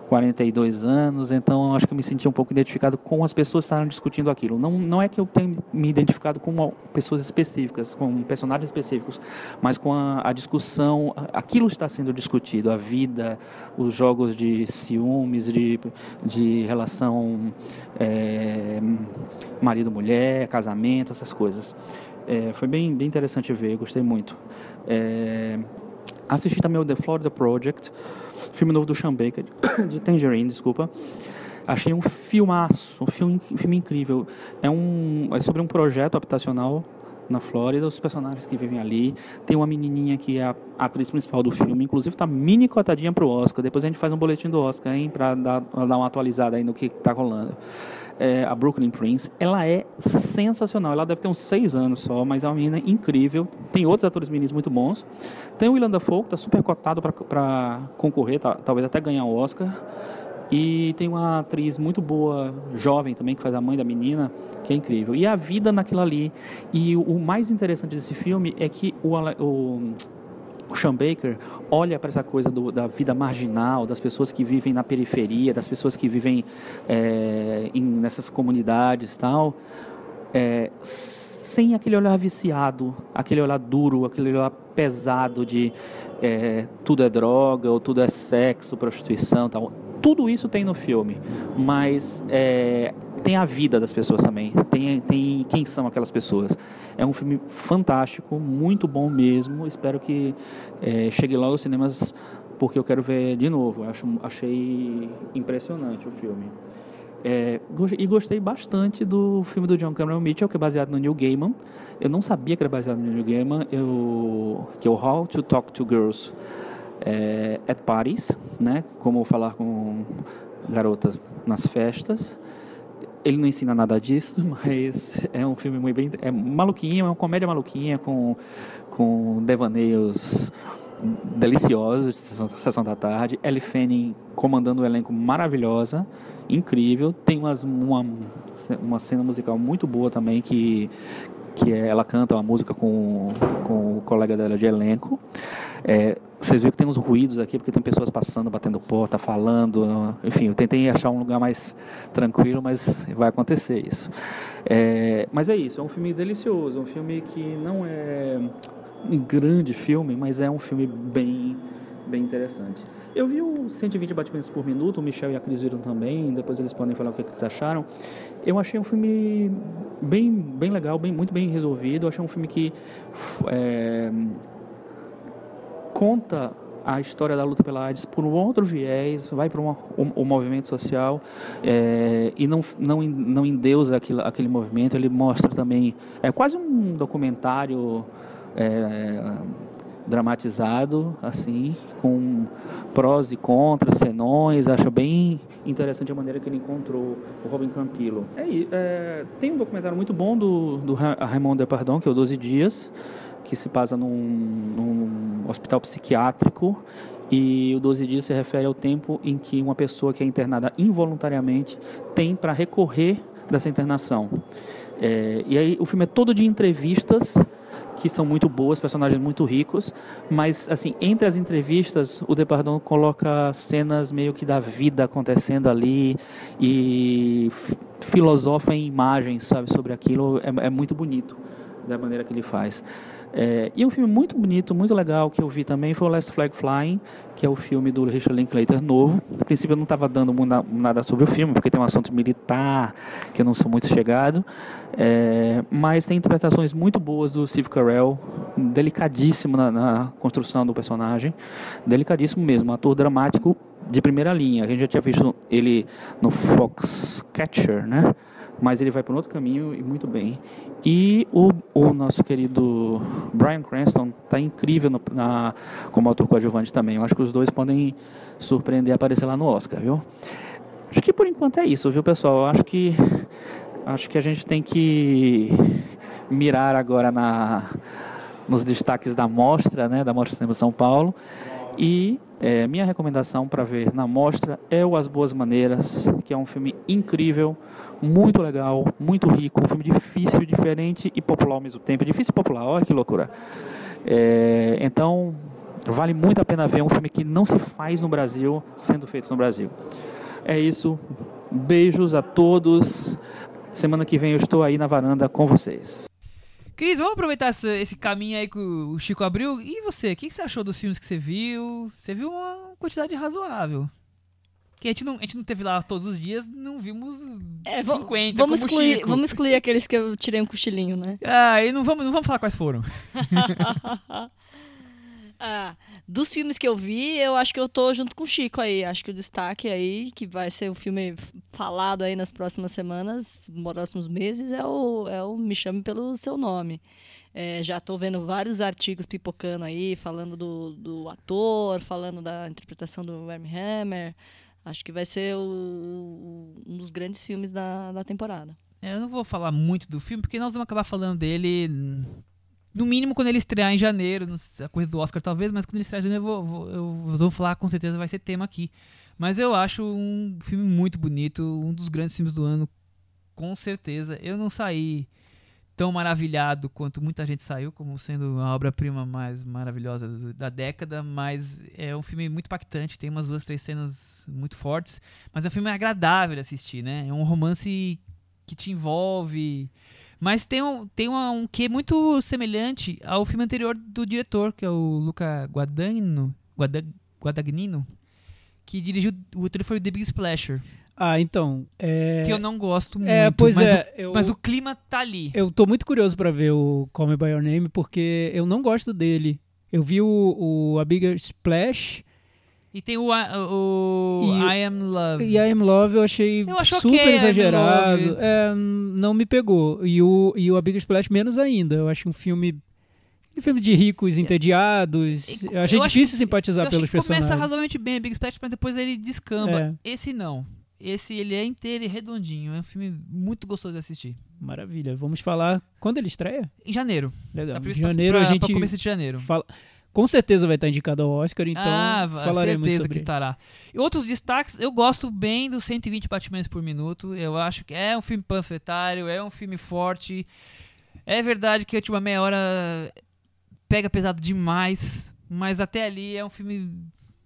42 anos, então acho que eu me senti um pouco identificado com as pessoas que estavam discutindo aquilo. Não, não é que eu tenha me identificado com pessoas específicas, com personagens específicos, mas com a, a discussão, aquilo está sendo discutido, a vida, os jogos de ciúmes, de, de relação é, marido-mulher, casamento, essas coisas. É, foi bem, bem interessante ver, gostei muito. É, assisti também o The Florida Project, filme novo do Sean Baker, de Tangerine, desculpa. Achei um filmaço, um filme, um filme incrível. É, um, é sobre um projeto habitacional na Flórida, os personagens que vivem ali. Tem uma menininha que é a atriz principal do filme, inclusive está mini cotadinha para o Oscar. Depois a gente faz um boletim do Oscar, hein, para dar, dar uma atualizada aí no que está rolando. É, a Brooklyn Prince, ela é sensacional. Ela deve ter uns seis anos só, mas é uma menina incrível. Tem outros atores meninos muito bons. Tem o Willem Dafoe, que está super cotado para concorrer, tá, talvez até ganhar o Oscar. E tem uma atriz muito boa, jovem também, que faz a mãe da menina, que é incrível. E a vida naquilo ali. E o mais interessante desse filme é que o, o o Sean Baker olha para essa coisa do, da vida marginal, das pessoas que vivem na periferia, das pessoas que vivem é, em, nessas comunidades tal, é, sem aquele olhar viciado, aquele olhar duro, aquele olhar pesado de é, tudo é droga ou tudo é sexo, prostituição tal. Tudo isso tem no filme, mas tem a vida das pessoas também, tem, tem quem são aquelas pessoas. É um filme fantástico, muito bom mesmo. Espero que é, chegue logo aos cinemas, porque eu quero ver de novo. Acho, achei impressionante o filme. É, e gostei bastante do filme do John Cameron Mitchell, que é baseado no Neil Gaiman. Eu não sabia que era baseado no Neil Gaiman, eu, que é o How to Talk to Girls é, at Parties, né? Como falar com garotas nas festas. Ele não ensina nada disso, mas é um filme muito bem. É maluquinho, é uma comédia maluquinha com, com devaneios deliciosos de Sessão da Tarde. Ellie Fanning comandando o um elenco maravilhosa, incrível. Tem umas, uma, uma cena musical muito boa também que, que é, ela canta uma música com, com o colega dela de elenco. É, vocês viram que tem uns ruídos aqui, porque tem pessoas passando, batendo porta, falando. Enfim, eu tentei achar um lugar mais tranquilo, mas vai acontecer isso. É, mas é isso, é um filme delicioso, um filme que não é um grande filme, mas é um filme bem, bem interessante. Eu vi o 120 batimentos por minuto, o Michel e a Cris viram também, depois eles podem falar o que, eles acharam. Eu achei um filme bem, bem legal, bem, muito bem resolvido. Eu achei um filme que é, conta a história da luta pela AIDS por um outro viés, vai para um, um, movimento social é, e não, não, não endeusa aquele, aquele movimento, ele mostra também, é quase um documentário é, dramatizado, assim, com prós e contras, senões. Acho bem interessante a maneira que ele encontrou o Robin Campillo. É, é, tem um documentário muito bom do, do Raymond Depardon, que é o 12 Dias, que se passa num, num hospital psiquiátrico e o 12 dias se refere ao tempo em que uma pessoa que é internada involuntariamente tem para recorrer dessa internação. É, e aí o filme é todo de entrevistas que são muito boas, personagens muito ricos, mas assim, entre as entrevistas, o Depardon coloca cenas meio que da vida acontecendo ali e filosofa em imagens, sabe, sobre aquilo, é, é muito bonito da maneira que ele faz. É, e um filme muito bonito, muito legal que eu vi também foi o Last Flag Flying, que é o filme do Richard Linklater novo. No princípio eu não estava dando nada sobre o filme, porque tem um assunto militar que eu não sou muito chegado, é, mas tem interpretações muito boas do Steve Carell, delicadíssimo na, na construção do personagem, delicadíssimo mesmo, um ator dramático de primeira linha. A gente já tinha visto ele no Foxcatcher, né? Mas ele vai por outro caminho e muito bem. E o, o nosso querido Brian Cranston está incrível no, na, como autor coadjuvante também. Eu acho que os dois podem surpreender e aparecer lá no Oscar, viu? Acho que por enquanto é isso, viu, pessoal? Eu acho que acho que a gente tem que mirar agora na nos destaques da mostra, né, da Mostra Cinema São Paulo. E é, minha recomendação para ver na mostra é o As Boas Maneiras, que é um filme incrível, muito legal, muito rico, um filme difícil, diferente e popular ao mesmo tempo. Difícil e popular, olha que loucura. É, então, vale muito a pena ver um filme que não se faz no Brasil, sendo feito no Brasil. É isso. Beijos a todos. Semana que vem eu estou aí na varanda com vocês. Cris, vamos aproveitar esse, esse, caminho aí que o Chico abriu. E você, o que, que, você achou dos filmes que você viu? Você viu uma quantidade razoável. Que a gente, não, a gente não teve lá todos os dias, não vimos é, 50 vamos excluir, Chico. Vamos excluir aqueles que eu tirei um cochilinho, né? Ah, e não vamos, não vamos falar quais foram. ah, dos filmes que eu vi, eu acho que eu tô junto com o Chico aí. Acho que o destaque aí, que vai ser o filme falado aí nas próximas semanas, nos próximos meses, é o, é o Me Chame Pelo Seu Nome. É, já estou vendo vários artigos pipocando aí, falando do, do ator, falando da interpretação do Werner Hammer. Acho que vai ser o, um dos grandes filmes da, da temporada. É, eu não vou falar muito do filme, porque nós vamos acabar falando dele no mínimo quando ele estrear em janeiro, a corrida do Oscar talvez, mas quando ele estrear em janeiro eu vou, vou, eu vou falar, com certeza vai ser tema aqui. Mas eu acho um filme muito bonito, um dos grandes filmes do ano, com certeza. Eu não saí tão maravilhado quanto muita gente saiu, como sendo a obra-prima mais maravilhosa da década, mas é um filme muito impactante, tem umas duas, três cenas muito fortes, mas é um filme agradável de assistir, né? É um romance que te envolve, mas tem um, tem uma, um quê muito semelhante ao filme anterior do diretor, que é o Luca Guadagnino, Guadagnino que dirigiu o outro foi o The Big Splasher. Ah, então. É... Que eu não gosto é, muito. É, pois mas é. O, eu, mas o clima tá ali. Eu tô muito curioso para ver o Call Me By Your Name, porque eu não gosto dele. Eu vi o, o A Bigger Splash e tem o, o e, I Am Love. E I Am Love eu achei eu super okay, exagerado. É, não me pegou. E o, e o A Big Splash menos ainda. Eu acho um filme um filme de ricos entediados. Eu achei eu difícil simpatizar pelos personagens. Começa razoavelmente bem a Big Splash, mas depois ele descamba. É. Esse não. esse ele é inteiro e redondinho. É um filme muito gostoso de assistir. Maravilha. Vamos falar quando ele estreia? Em janeiro. Legal. Tá em janeiro pra, a gente pra começo de janeiro. Fala... Com certeza vai estar indicado ao Oscar, então ah, falaremos certeza sobre que estará. E outros destaques, eu gosto bem dos 120 batimentos por minuto. Eu acho que é um filme panfletário, é um filme forte. É verdade que a última meia hora pega pesado demais, mas até ali é um filme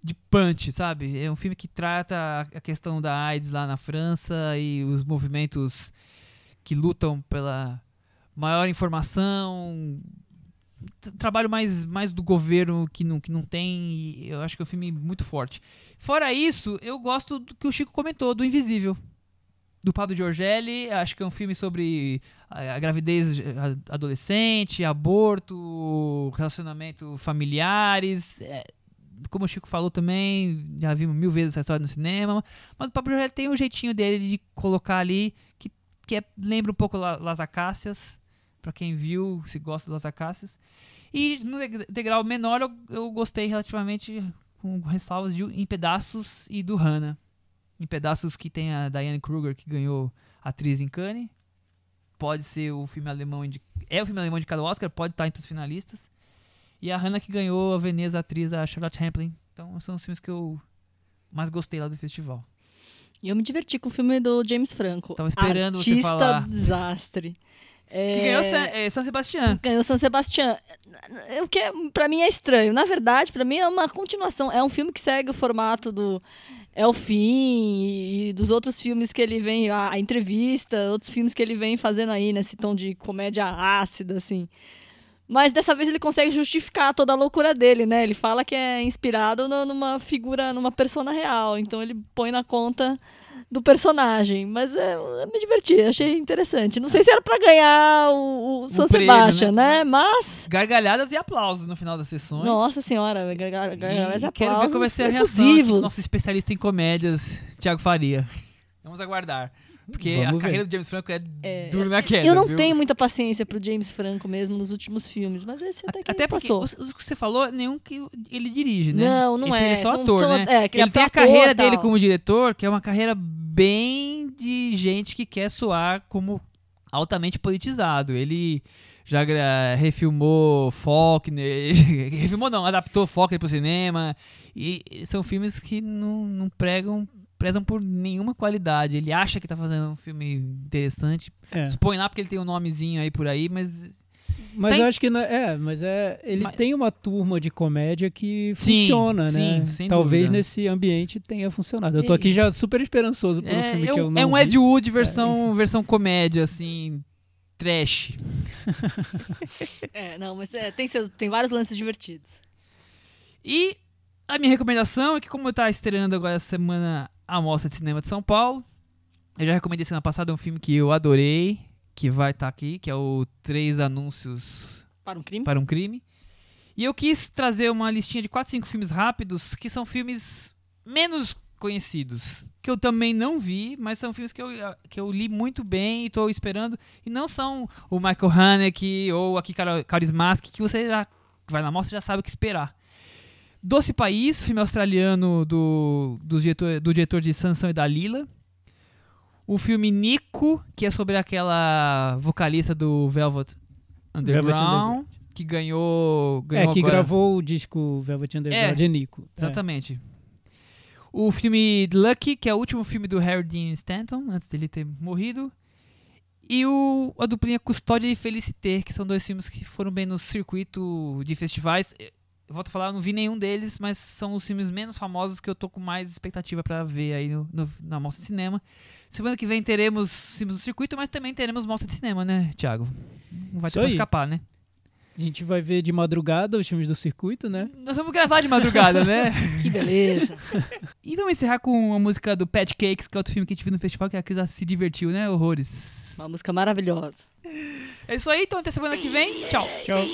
de punch, sabe? É um filme que trata a questão da AIDS lá na França e os movimentos que lutam pela maior informação, trabalho mais, mais do governo que não, que não tem. eu acho que é um filme muito forte. Fora isso, eu gosto do que o Chico comentou, do Invisível. Do Pablo Giorgelli, acho que é um filme sobre a, gravidez adolescente, aborto, relacionamento familiares. É, como o Chico falou também, já vimos mil vezes essa história no cinema. Mas o Pablo Giorgelli tem um jeitinho dele de colocar ali que, que é, lembra um pouco Las Acácias para quem viu, se gosta das acácias. E no degrau menor eu, eu gostei relativamente com ressalvas de Em Pedaços e do Hannah. Em Pedaços que tem a Diane Kruger que ganhou atriz em Cannes. Pode ser o filme alemão de, é o filme alemão de cada Oscar, pode estar entre os finalistas. E a Hannah que ganhou a Veneza atriz a Charlotte Rampling. Então são os filmes que eu mais gostei lá do festival. E eu me diverti com o filme do James Franco. Tava esperando Artista você falar. desastre. É... Que ganhou San, é, San Sebastián. Ganhou San Sebastián. O que é, para mim é estranho. Na verdade, para mim é uma continuação. É um filme que segue o formato do É o Fim e dos outros filmes que ele vem, a, a entrevista, outros filmes que ele vem fazendo aí nesse tom de comédia ácida, assim. Mas dessa vez ele consegue justificar toda a loucura dele, né? Ele fala que é inspirado numa figura, numa persona real. Então ele põe na conta do personagem. Mas é, eu me diverti, achei interessante. Não sei se era para ganhar o, o San Sebastian, né? né? Mas. Gargalhadas e aplausos no final das sessões. Nossa senhora, gargalhadas e, e aplausos. Quero ver como vai ser a reação do nosso especialista em comédias, Thiago Faria. Vamos aguardar. Porque Vamos a carreira ver. do James Franco é, é duro na queda. Eu não viu? tenho muita paciência pro James Franco mesmo nos últimos filmes, mas esse até que Até passou. Os, os que você falou, nenhum que ele dirige, né? Não, não esse é. Ele é só são, ator, são, né? É, ele tem a carreira dele como diretor, que é uma carreira bem de gente que quer soar como altamente politizado. Ele já refilmou Faulkner, refilmou não, adaptou Faulkner pro cinema, e são filmes que não, não pregam prezam por nenhuma qualidade. Ele acha que tá fazendo um filme interessante. É. Põe lá porque ele tem um nomezinho aí por aí, mas. Mas tem... eu acho que. Não, é, mas é. Ele mas... tem uma turma de comédia que sim, funciona, né? Sim, Talvez dúvida. nesse ambiente tenha funcionado. Eu tô aqui já super esperançoso pelo é, filme é que eu não. É um. Ed Wood versão, é. versão comédia, assim. Trash. é, não, mas é, tem, seus, tem vários lances divertidos. E a minha recomendação é que, como tá estreando agora essa semana a Mostra de Cinema de São Paulo. Eu já recomendei semana passada um filme que eu adorei, que vai estar tá aqui, que é o Três Anúncios para um Crime. Para um crime. E eu quis trazer uma listinha de 4, 5 filmes rápidos, que são filmes menos conhecidos, que eu também não vi, mas são filmes que eu, que eu li muito bem e estou esperando. E não são o Michael Haneke ou aqui Carismask, que você já vai na mostra já sabe o que esperar. Doce País, filme australiano do, do, diretor, do diretor de Sansão e Dalila. O filme Nico, que é sobre aquela vocalista do Velvet Underground, Velvet Underground. que ganhou, ganhou É, que agora... gravou o disco Velvet Underground é, de Nico. É. Exatamente. É. O filme Lucky, que é o último filme do Harry Dean Stanton, antes dele ter morrido. E o, a duplinha Custódia e Felicité, que são dois filmes que foram bem no circuito de festivais. Eu volto a falar, eu não vi nenhum deles, mas são os filmes menos famosos que eu tô com mais expectativa para ver aí no, no, na Mostra de Cinema. Semana que vem teremos filmes do circuito, mas também teremos Mostra de Cinema, né, Thiago? Não vai Isso ter pra escapar, né? A gente vai ver de madrugada os filmes do circuito, né? Nós vamos gravar de madrugada, né? que beleza. e vamos encerrar com a música do Pet Cakes, que é outro filme que a gente viu no festival, que a Cris se divertiu, né? Horrores. Uma música maravilhosa. É isso aí, então até semana que vem. Tchau. Tchau. Tchau.